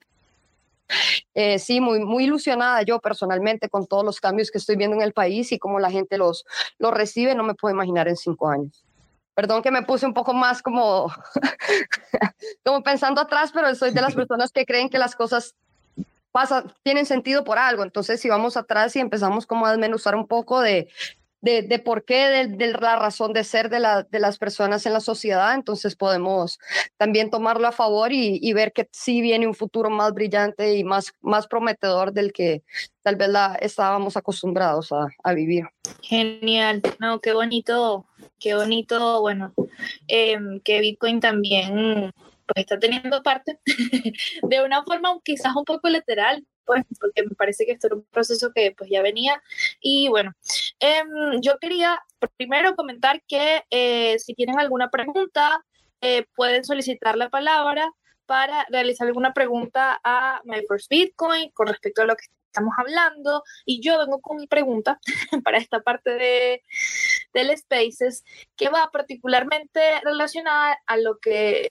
eh, sí, muy, muy ilusionada yo personalmente con todos los cambios que estoy viendo en el país y cómo la gente los, los recibe, no me puedo imaginar en cinco años. Perdón que me puse un poco más como, como pensando atrás, pero soy de las personas que creen que las cosas pasan, tienen sentido por algo. Entonces, si vamos atrás y empezamos como a desmenuzar un poco de, de, de, por qué, de, de, la razón de ser de, la, de las personas en la sociedad, entonces podemos también tomarlo a favor y, y, ver que sí viene un futuro más brillante y más, más prometedor del que tal vez la, estábamos acostumbrados a, a vivir. Genial, no, qué bonito, qué bonito, bueno, eh, que Bitcoin también pues está teniendo parte de una forma quizás un poco lateral, pues, porque me parece que esto era un proceso que pues ya venía. Y bueno, eh, yo quería primero comentar que eh, si tienen alguna pregunta, eh, pueden solicitar la palabra para realizar alguna pregunta a My First Bitcoin con respecto a lo que estamos hablando. Y yo vengo con mi pregunta para esta parte de, del Spaces, que va particularmente relacionada a lo que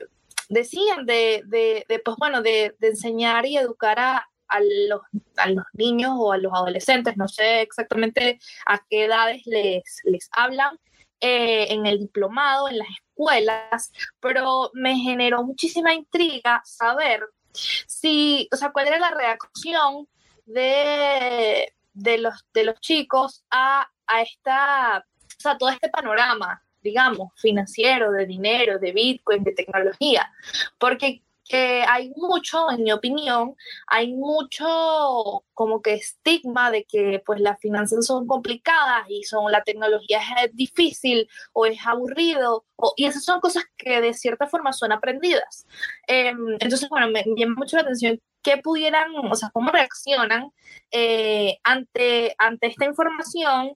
decían de, de, de pues bueno, de, de enseñar y educar a, a los, a los niños o a los adolescentes, no sé exactamente a qué edades les, les hablan eh, en el diplomado, en las escuelas, pero me generó muchísima intriga saber si, o sea, cuál era la reacción de, de, los, de los chicos a, a esta, o sea, todo este panorama digamos, financiero, de dinero, de Bitcoin, de tecnología, porque que hay mucho, en mi opinión, hay mucho como que estigma de que pues las finanzas son complicadas y son la tecnología es difícil o es aburrido o, y esas son cosas que de cierta forma son aprendidas. Eh, entonces, bueno, me, me, llama mucho la atención que pudieran, o sea, cómo reaccionan eh, ante, ante esta información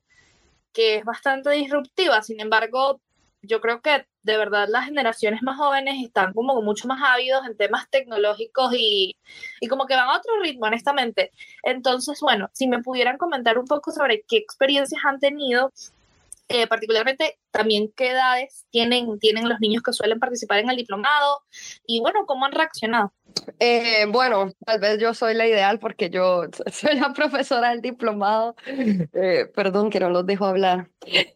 que es bastante disruptiva, sin embargo, yo creo que de verdad las generaciones más jóvenes están como mucho más ávidos en temas tecnológicos y, y, como que van a otro ritmo, honestamente. Entonces, bueno, si me pudieran comentar un poco sobre qué experiencias han tenido, eh, particularmente también qué edades tienen, tienen los niños que suelen participar en el diplomado y bueno, cómo han reaccionado. Eh, bueno, tal vez yo soy la ideal porque yo soy la profesora del diplomado. Eh, perdón que no los dejo hablar.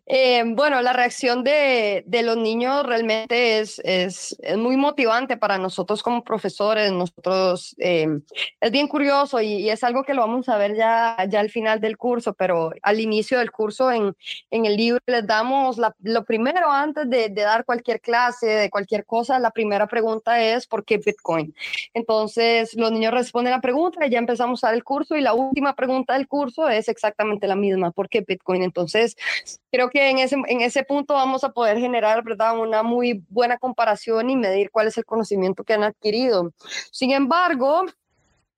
Eh, bueno, la reacción de, de los niños realmente es, es, es, muy motivante para nosotros como profesores. Nosotros eh, es bien curioso y, y, es algo que lo vamos a ver ya, ya al final del curso, pero al inicio del curso en, en el libro les damos la, lo primero antes de, dar cualquier clase, de cualquier cosa. La primera pregunta es ¿por qué Bitcoin? Entonces, los niños responden la pregunta y ya empezamos a dar el curso y la última pregunta del curso es exactamente la misma, ¿por qué Bitcoin? Entonces, creo que en ese, en ese punto vamos a poder generar, ¿verdad?, una muy buena comparación y medir cuál es el conocimiento que han adquirido. Sin embargo,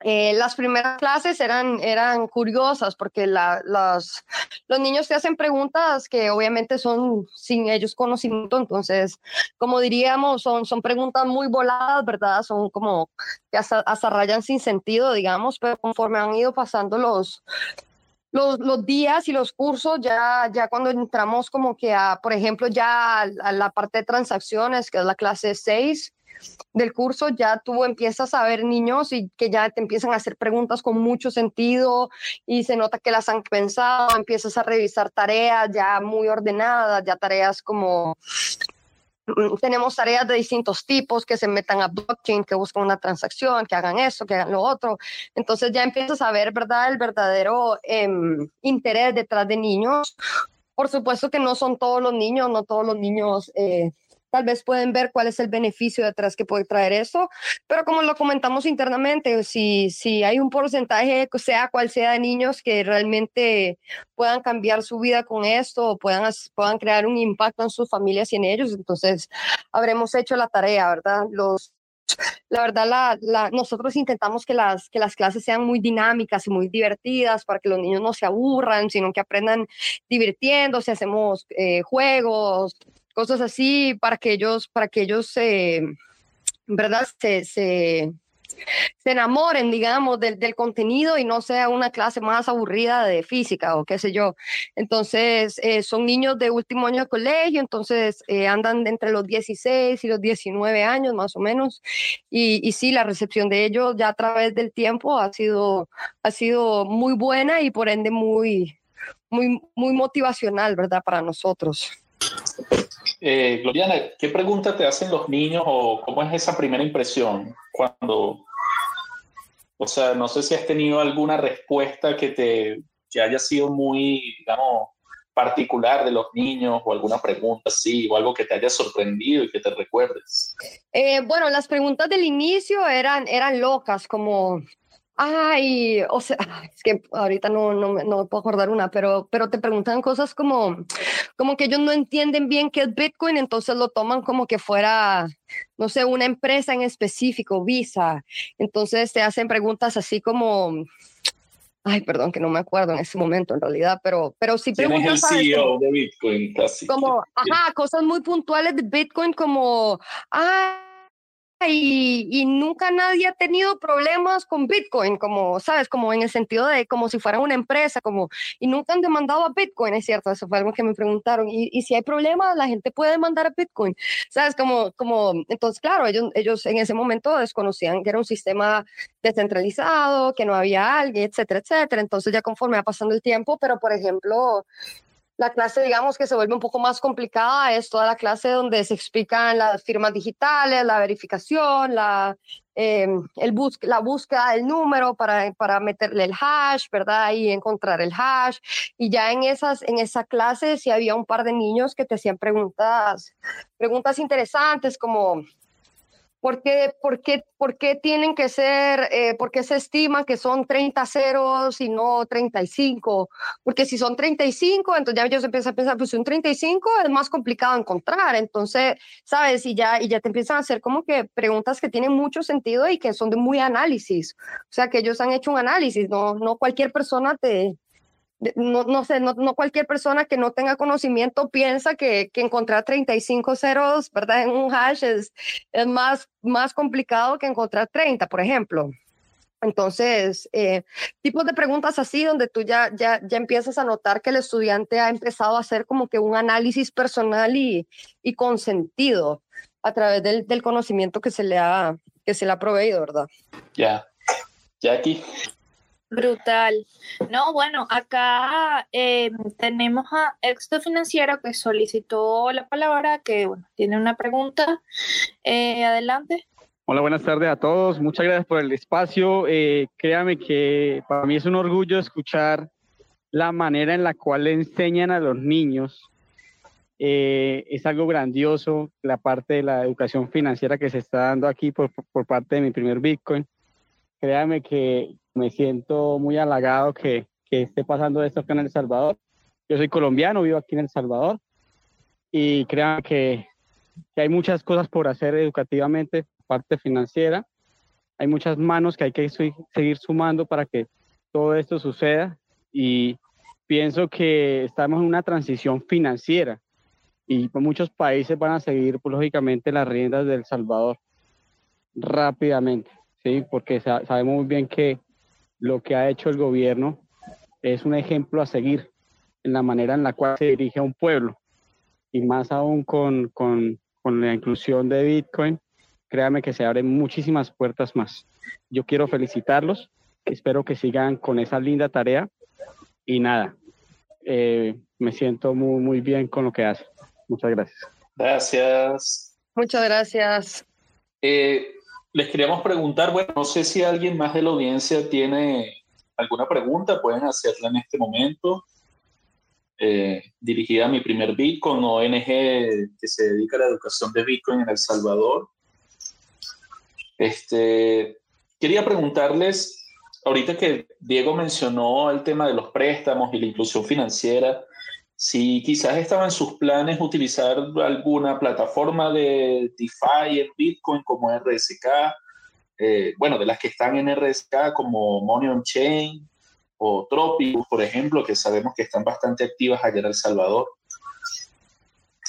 eh, las primeras clases eran, eran curiosas porque la, las, los niños te hacen preguntas que obviamente son sin ellos conocimiento, entonces, como diríamos, son, son preguntas muy voladas, ¿verdad? Son como que hasta, hasta rayan sin sentido, digamos, pero conforme han ido pasando los, los, los, días y los cursos, ya, ya cuando entramos como que a, por ejemplo, ya a, a la parte de transacciones, que es la clase 6, del curso, ya tú empiezas a ver niños y que ya te empiezan a hacer preguntas con mucho sentido y se nota que las han pensado, empiezas a revisar tareas ya muy ordenadas, ya tareas como mm, tenemos tareas de distintos tipos que se metan a blockchain, que buscan una transacción, que hagan eso, que hagan lo otro. Entonces ya empiezas a ver, ¿verdad?, el verdadero em, interés detrás de niños. Por supuesto que no son todos los niños, no todos los niños eh, tal vez pueden ver cuál es el beneficio detrás que puede traer eso, pero como lo comentamos internamente, si, si hay un porcentaje, sea cual sea, de niños que realmente puedan cambiar su vida con esto o puedan, puedan crear un impacto en sus familias y en ellos, entonces habremos hecho la tarea, ¿verdad? Los la verdad, la, nosotros intentamos que las, que las clases sean muy dinámicas y muy divertidas para que los niños no se aburran, sino que aprendan divirtiéndose, hacemos eh, juegos, cosas así para que ellos, para que ellos ¿verdad? Se, enamoren, digamos, del, del, contenido y no sea una clase más aburrida de física o qué sé yo. Entonces, eh, son niños de último año de colegio, entonces eh, andan entre los 16 y los 19 años más o menos. Y, y, sí, la recepción de ellos ya a través del tiempo ha sido, ha sido muy buena y por ende muy, muy, muy motivacional, ¿verdad? Para nosotros. Eh, Gloriana, ¿qué pregunta te hacen los niños o cómo es esa primera impresión cuando, o sea, no sé si has tenido alguna respuesta que te que haya sido muy, digamos, particular de los niños o alguna pregunta así o algo que te haya sorprendido y que te recuerdes? Eh, bueno, las preguntas del inicio eran, eran locas, como Ay, o sea, es que ahorita no, no, no puedo acordar una, pero, pero te preguntan cosas como, como que ellos no entienden bien qué es Bitcoin, entonces lo toman como que fuera, no sé, una empresa en específico, Visa. Entonces te hacen preguntas así como, ay, perdón, que no me acuerdo en ese momento en realidad, pero, pero sí preguntas. el CEO de Bitcoin? Casi. Como, ajá, cosas muy puntuales de Bitcoin como, ah, y, nunca nadie ha tenido problemas con Bitcoin, como, ¿sabes? Como en el sentido de como si fuera una empresa, como, y nunca han demandado a Bitcoin, es cierto, eso fue algo que me preguntaron. Y, y si hay problemas, la gente puede demandar a Bitcoin, ¿sabes? Como, como, entonces, claro, ellos, ellos en ese momento desconocían que era un sistema descentralizado, que no había alguien, etcétera, etcétera. Entonces, ya conforme va pasando el tiempo, pero por ejemplo, la clase, digamos, que se vuelve un poco más complicada es toda la clase donde se explican las firmas digitales, la verificación, la, eh, el bus la búsqueda del número para, para meterle el hash, ¿verdad? Y encontrar el hash. Y ya en, esas, en esa clase sí había un par de niños que te hacían preguntas, preguntas interesantes como ¿Por qué, por qué, por qué tienen que ser, eh, por qué se estima que son 30 ceros y no 35? Porque si son 35, entonces ya ellos empiezan a pensar, pues un 35 es más complicado encontrar. Entonces, ¿sabes? Y ya, y ya te empiezan a hacer como que preguntas que tienen mucho sentido y que son de muy análisis. O sea, que ellos han hecho un análisis, no, no cualquier persona te, no, no sé, no, no, cualquier persona que no tenga conocimiento piensa que, que, encontrar 35 ceros, ¿verdad? En un hash es, más, más complicado que encontrar 30, por ejemplo. Entonces, eh, tipos de preguntas así donde tú ya, ya, ya empiezas a notar que el estudiante ha empezado a hacer como que un análisis personal y, y con sentido a través del, del conocimiento que se le ha, que se le ha proveído, ¿verdad? Ya. ya aquí Brutal. No, bueno, acá eh, tenemos a Éxito Financiero que solicitó la palabra, que tiene una pregunta. Eh, adelante. Hola, buenas tardes a todos. Muchas gracias por el espacio. Eh, créame que para mí es un orgullo escuchar la manera en la cual le enseñan a los niños. es algo grandioso la parte de la educación financiera que se está dando aquí por, por parte de mi primer Bitcoin. Créame que, me siento muy halagado que, que esté pasando esto acá en El Salvador. Yo soy colombiano, vivo aquí en El Salvador y crean que, que hay muchas cosas por hacer educativamente, parte financiera. Hay muchas manos que hay que seguir sumando para que todo esto suceda y pienso que estamos en una transición financiera y muchos países van a seguir, pues, lógicamente, las riendas del Salvador rápidamente, ¿sí? Porque sabemos muy bien que lo que ha hecho el gobierno es un ejemplo a seguir en la manera en la cual se dirige a un pueblo y más aún con, con, con la inclusión de Bitcoin créame que se abren muchísimas puertas más. Yo quiero felicitarlos, espero que sigan con esa linda tarea y nada, eh, me siento muy, muy bien con lo que hacen. Muchas gracias. Gracias. Muchas gracias. Eh, les queríamos preguntar, bueno, no sé si alguien más de la audiencia tiene alguna pregunta, pueden hacerla en este momento. Eh, dirigida a mi primer Bitcoin, ONG que se dedica a la educación de Bitcoin en El Salvador. Este, quería preguntarles, ahorita que Diego mencionó el tema de los préstamos y la inclusión financiera, si quizás estaba en sus planes utilizar alguna plataforma de DeFi en Bitcoin como RSK, eh, bueno, de las que están en RSK como Money on Chain o Tropicus, por ejemplo, que sabemos que están bastante activas allá en El Salvador.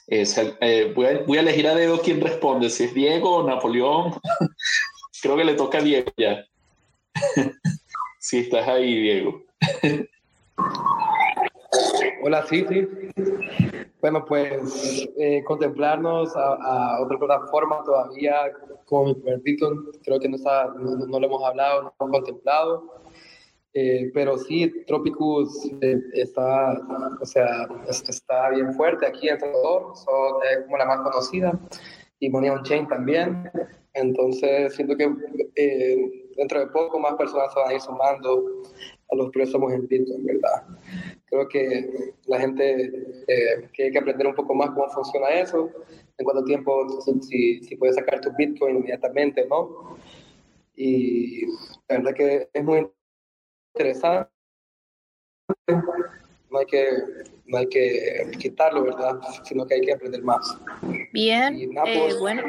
Eh, voy, a, voy, a, elegir a dedo quién responde, si es Diego o Napoleón. Creo que le toca a Diego ya. si estás ahí, Diego. Hola, sí, sí. Bueno, pues eh, contemplarnos a, otra plataforma todavía con Bitcoin, creo que no, está, no, lo hemos hablado, no lo hemos contemplado. Eh, pero sí, Tropicus eh, está, o sea, está bien fuerte aquí en El Salvador, son, es como la más conocida, y Money on Chain también. Entonces, siento que dentro de poco más personas se van a ir sumando a los préstamos en Bitcoin, ¿verdad? Creo que la gente eh, que hay que aprender un poco más cómo funciona eso, en cuánto tiempo, si, si puedes sacar tu Bitcoin inmediatamente, ¿no? Y la verdad que es muy interesante. No hay que, no hay que quitarlo, ¿verdad? Sino que hay que aprender más. Bien, eh, bueno.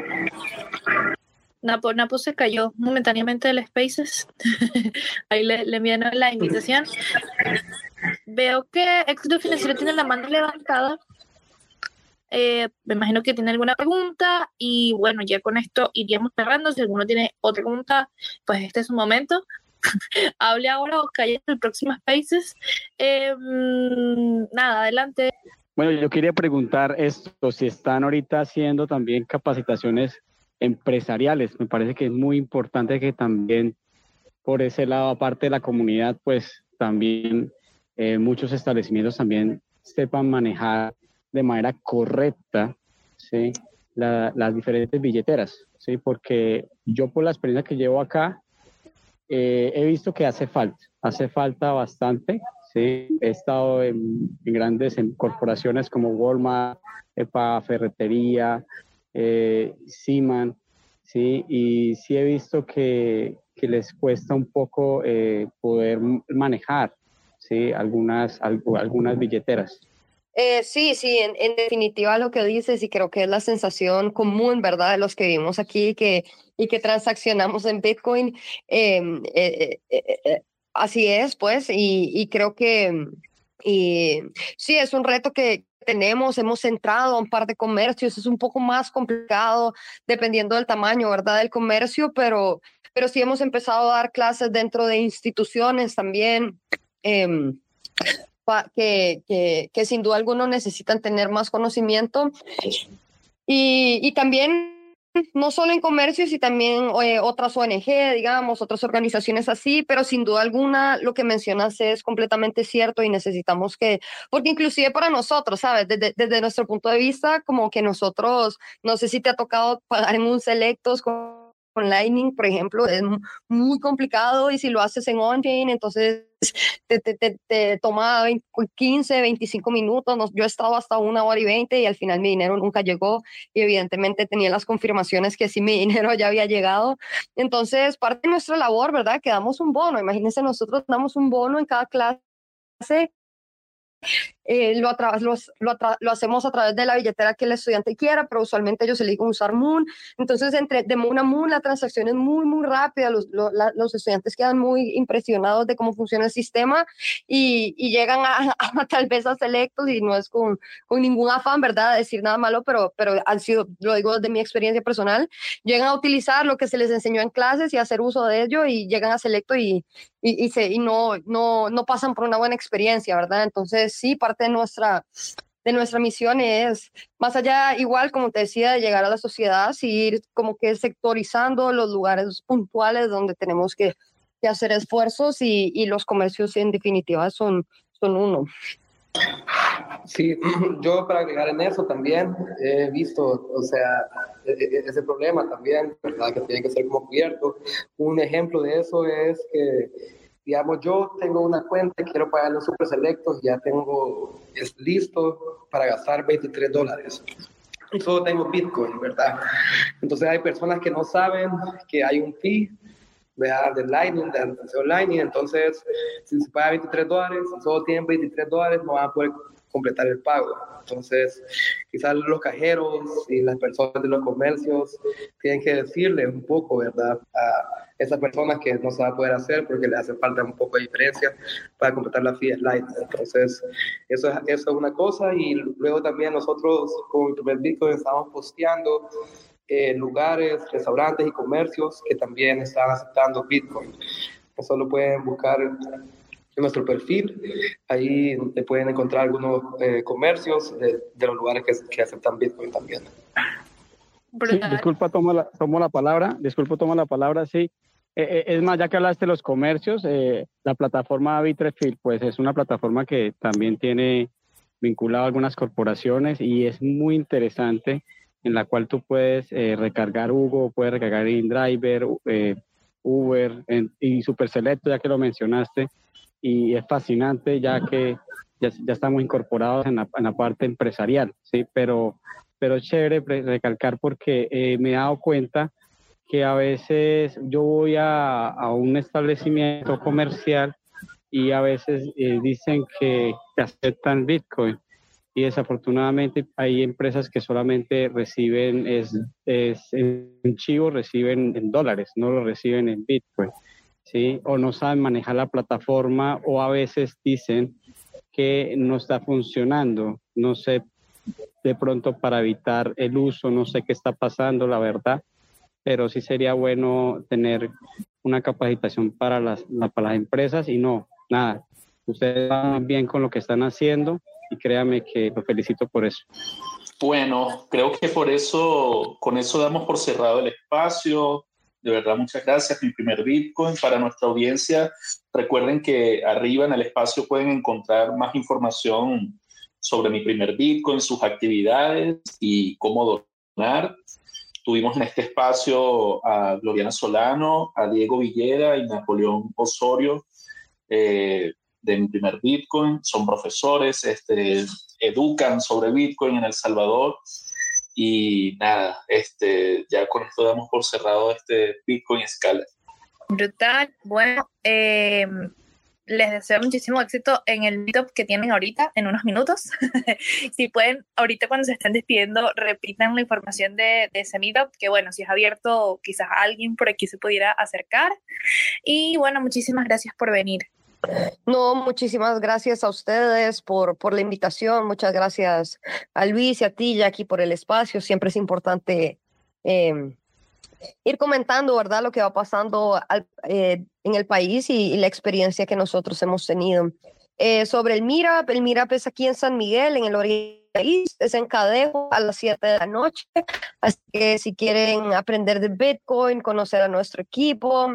Napo, Napo se cayó momentáneamente del Spaces. Ahí le, le enviaron la invitación. Veo que Éxito Financiero tiene la mano levantada. Eh, me imagino que tiene alguna pregunta y bueno, ya con esto iríamos cerrando. Si alguno tiene otra pregunta, pues este es su momento. Hable ahora o calle en el próximo Spaces. Eh, nada, adelante. Bueno, yo quería preguntar esto, si están ahorita haciendo también capacitaciones empresariales. Me parece que es muy importante que también por ese lado, aparte de la comunidad, pues también eh, muchos establecimientos también sepan manejar de manera correcta ¿sí? las diferentes billeteras, ¿sí? porque yo por la experiencia que llevo acá, eh, he visto que hace falta, hace falta bastante. ¿sí? He estado en, grandes corporaciones como Walmart, EPA, Ferretería, eh, Siman, ¿sí? Y sí he visto que, que les cuesta un poco eh, poder manejar, ¿sí? Algunas, algunas billeteras. Eh, sí, sí, en, definitiva lo que dices y creo que es la sensación común, ¿verdad? De los que vivimos aquí que, y que transaccionamos en Bitcoin. Em, eh, así es, pues, y, y creo que y sí, es un reto que, tenemos, hemos entrado a un par de comercios, es un poco más complicado dependiendo del tamaño, ¿verdad? Del comercio, pero, pero sí hemos empezado a dar clases dentro de instituciones también. Em, que, que, que, sin duda alguno necesitan tener más conocimiento. Y, y también no solo en comercios y también eh, otras ONG, digamos, otras organizaciones así, pero sin duda alguna lo que mencionas es completamente cierto y necesitamos que, porque inclusive para nosotros, ¿sabes? Desde, nuestro punto de vista, como que nosotros, no sé si te ha tocado pagar en un selectos con con Lightning, por ejemplo, es muy complicado y si lo haces en on-chain, entonces te, te, te, te, toma 15, 25 minutos. yo he estado hasta una hora y 20 y al final mi dinero nunca llegó y evidentemente tenía las confirmaciones que sí mi dinero ya había llegado. Entonces, parte de nuestra labor, ¿verdad? Que damos un bono. Imagínense, nosotros damos un bono en cada clase eh, lo, lo, lo, hacemos a través de la billetera que el estudiante quiera, pero usualmente ellos eligen usar Moon. Entonces, entre de Moon a Moon, la transacción es muy, muy rápida. Los, los estudiantes quedan muy impresionados de cómo funciona el sistema y, y llegan a, tal vez a selectos y no es con, con ningún afán, ¿verdad? decir nada malo, pero, pero han sido, lo digo desde mi experiencia personal, llegan a utilizar lo que se les enseñó en clases y hacer uso de ello y llegan a selecto y, y, y, no, no, no pasan por una buena experiencia, ¿verdad? Entonces, sí, parte de nuestra, de nuestra misión es, más allá, igual como te decía, de llegar a la sociedad, seguir como que sectorizando los lugares puntuales donde tenemos que, que hacer esfuerzos y, y, los comercios en definitiva son, son uno. Sí, yo para agregar en eso también he visto, o sea, e, e, ese problema también, ¿verdad? Que tiene que ser como cubierto. Un ejemplo de eso es que digamos, yo tengo una cuenta, quiero pagar los super selectos, ya tengo, es listo para gastar 23 dólares. Solo tengo Bitcoin, ¿verdad? Entonces hay personas que no saben que hay un fee ¿verdad? de Lightning, de Lightning, entonces si se paga 23 dólares, si solo tienen 23 dólares, no van a poder completar el pago. Entonces, quizás los cajeros y las personas de los comercios tienen que decirle un poco, ¿verdad? A esas personas que no se va a poder hacer porque le hace falta un poco de diferencia para completar la fee light. Entonces, eso es, eso es una cosa y luego también nosotros con el Bitcoin estamos posteando eh, lugares, restaurantes y comercios que también están aceptando Bitcoin. Eso lo pueden buscar en nuestro perfil. Ahí te pueden encontrar algunos eh, comercios de, de, los lugares que, que aceptan Bitcoin también. Sí, disculpa, tomo la, tomo la palabra. Disculpa, tomo la palabra. Sí, eh, eh, es más, ya que hablaste de los comercios, eh, la plataforma Bitrefill, pues es una plataforma que también tiene vinculado a algunas corporaciones y es muy interesante en la cual tú puedes recargar Hugo, puedes recargar InDriver, Uber y Super Selecto, ya que lo mencionaste, y es fascinante ya que ya, estamos incorporados en la, parte empresarial, ¿sí? Pero, pero es chévere recalcar porque me he dado cuenta que a veces yo voy a, a un establecimiento comercial y a veces eh, dicen que, aceptan Bitcoin y desafortunadamente hay empresas que solamente reciben es en chivo reciben en dólares, no lo reciben en Bitcoin, ¿sí? O no saben manejar la plataforma o a veces dicen que no está funcionando, no sé, de pronto para evitar el uso, no sé qué está pasando, la verdad, pero sí sería bueno tener una capacitación para las, para las empresas y no, nada, ustedes van bien con lo que están haciendo y créame que lo felicito por eso. Bueno, creo que por eso, con eso damos por cerrado el espacio. De verdad, muchas gracias. Mi primer Bitcoin para nuestra audiencia. Recuerden que arriba en el espacio pueden encontrar más información sobre mi primer Bitcoin, sus actividades y cómo donar. Tuvimos en este espacio a Gloriana Solano, a Diego Villera y Napoleón Osorio eh, de mi primer Bitcoin. Son profesores, este, educan sobre Bitcoin en El Salvador. Y nada, este, ya con esto damos por cerrado este Bitcoin escala. Brutal. Bueno, eh, les deseo muchísimo éxito en el meetup que tienen ahorita, en unos minutos. si pueden, ahorita cuando se estén despidiendo, repitan la información de, ese meetup, que bueno, si es abierto, quizás alguien por aquí se pudiera acercar. Y bueno, muchísimas gracias por venir. No, muchísimas gracias a ustedes por, por la invitación. Muchas gracias a Luis y a ti, Jackie, por el espacio. Siempre es importante eh, ir comentando, ¿verdad?, lo que va pasando eh, en el país y, la experiencia que nosotros hemos tenido. Eh, sobre el MIRAP, el MIRAP es aquí en San Miguel, en el oriente es en Cadejo a las 7 de la noche, así que si quieren aprender de Bitcoin, conocer a nuestro equipo,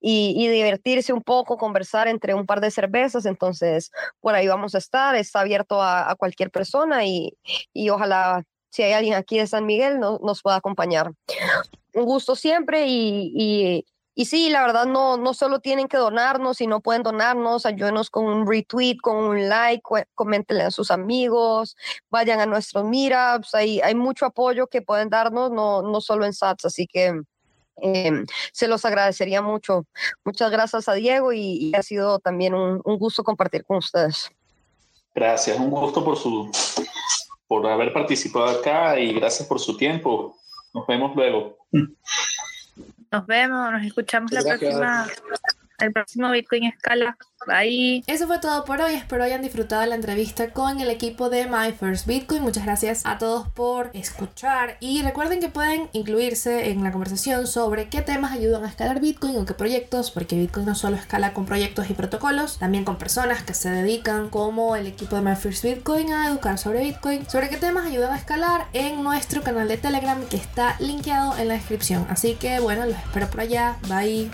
y, divertirse un poco, conversar entre un par de cervezas. Entonces, por ahí vamos a estar. Está abierto a, cualquier persona y, y, ojalá si hay alguien aquí de San Miguel no, nos pueda acompañar. Un gusto siempre y, y, y, sí, la verdad no, no solo tienen que donarnos, sino pueden donarnos, ayúdenos con un retweet, con un like, coméntenle a sus amigos, vayan a nuestros meetups, hay, hay mucho apoyo que pueden darnos, no, no solo en SATS, así que eh, se los agradecería mucho. Muchas gracias a Diego y, y ha sido también un, un, gusto compartir con ustedes. Gracias, un gusto por su por haber participado acá y gracias por su tiempo. Nos vemos luego. Nos vemos, nos escuchamos gracias. la próxima. El próximo Bitcoin Escala. Bye. Eso fue todo por hoy. Espero hayan disfrutado la entrevista con el equipo de My First Bitcoin. Muchas gracias a todos por escuchar. Y recuerden que pueden incluirse en la conversación sobre qué temas ayudan a escalar Bitcoin o qué proyectos, porque Bitcoin no solo escala con proyectos y protocolos, también con personas que se dedican, como el equipo de My First Bitcoin, a educar sobre Bitcoin, sobre qué temas ayudan a escalar en nuestro canal de Telegram que está linkeado en la descripción. Así que bueno, los espero por allá. Bye.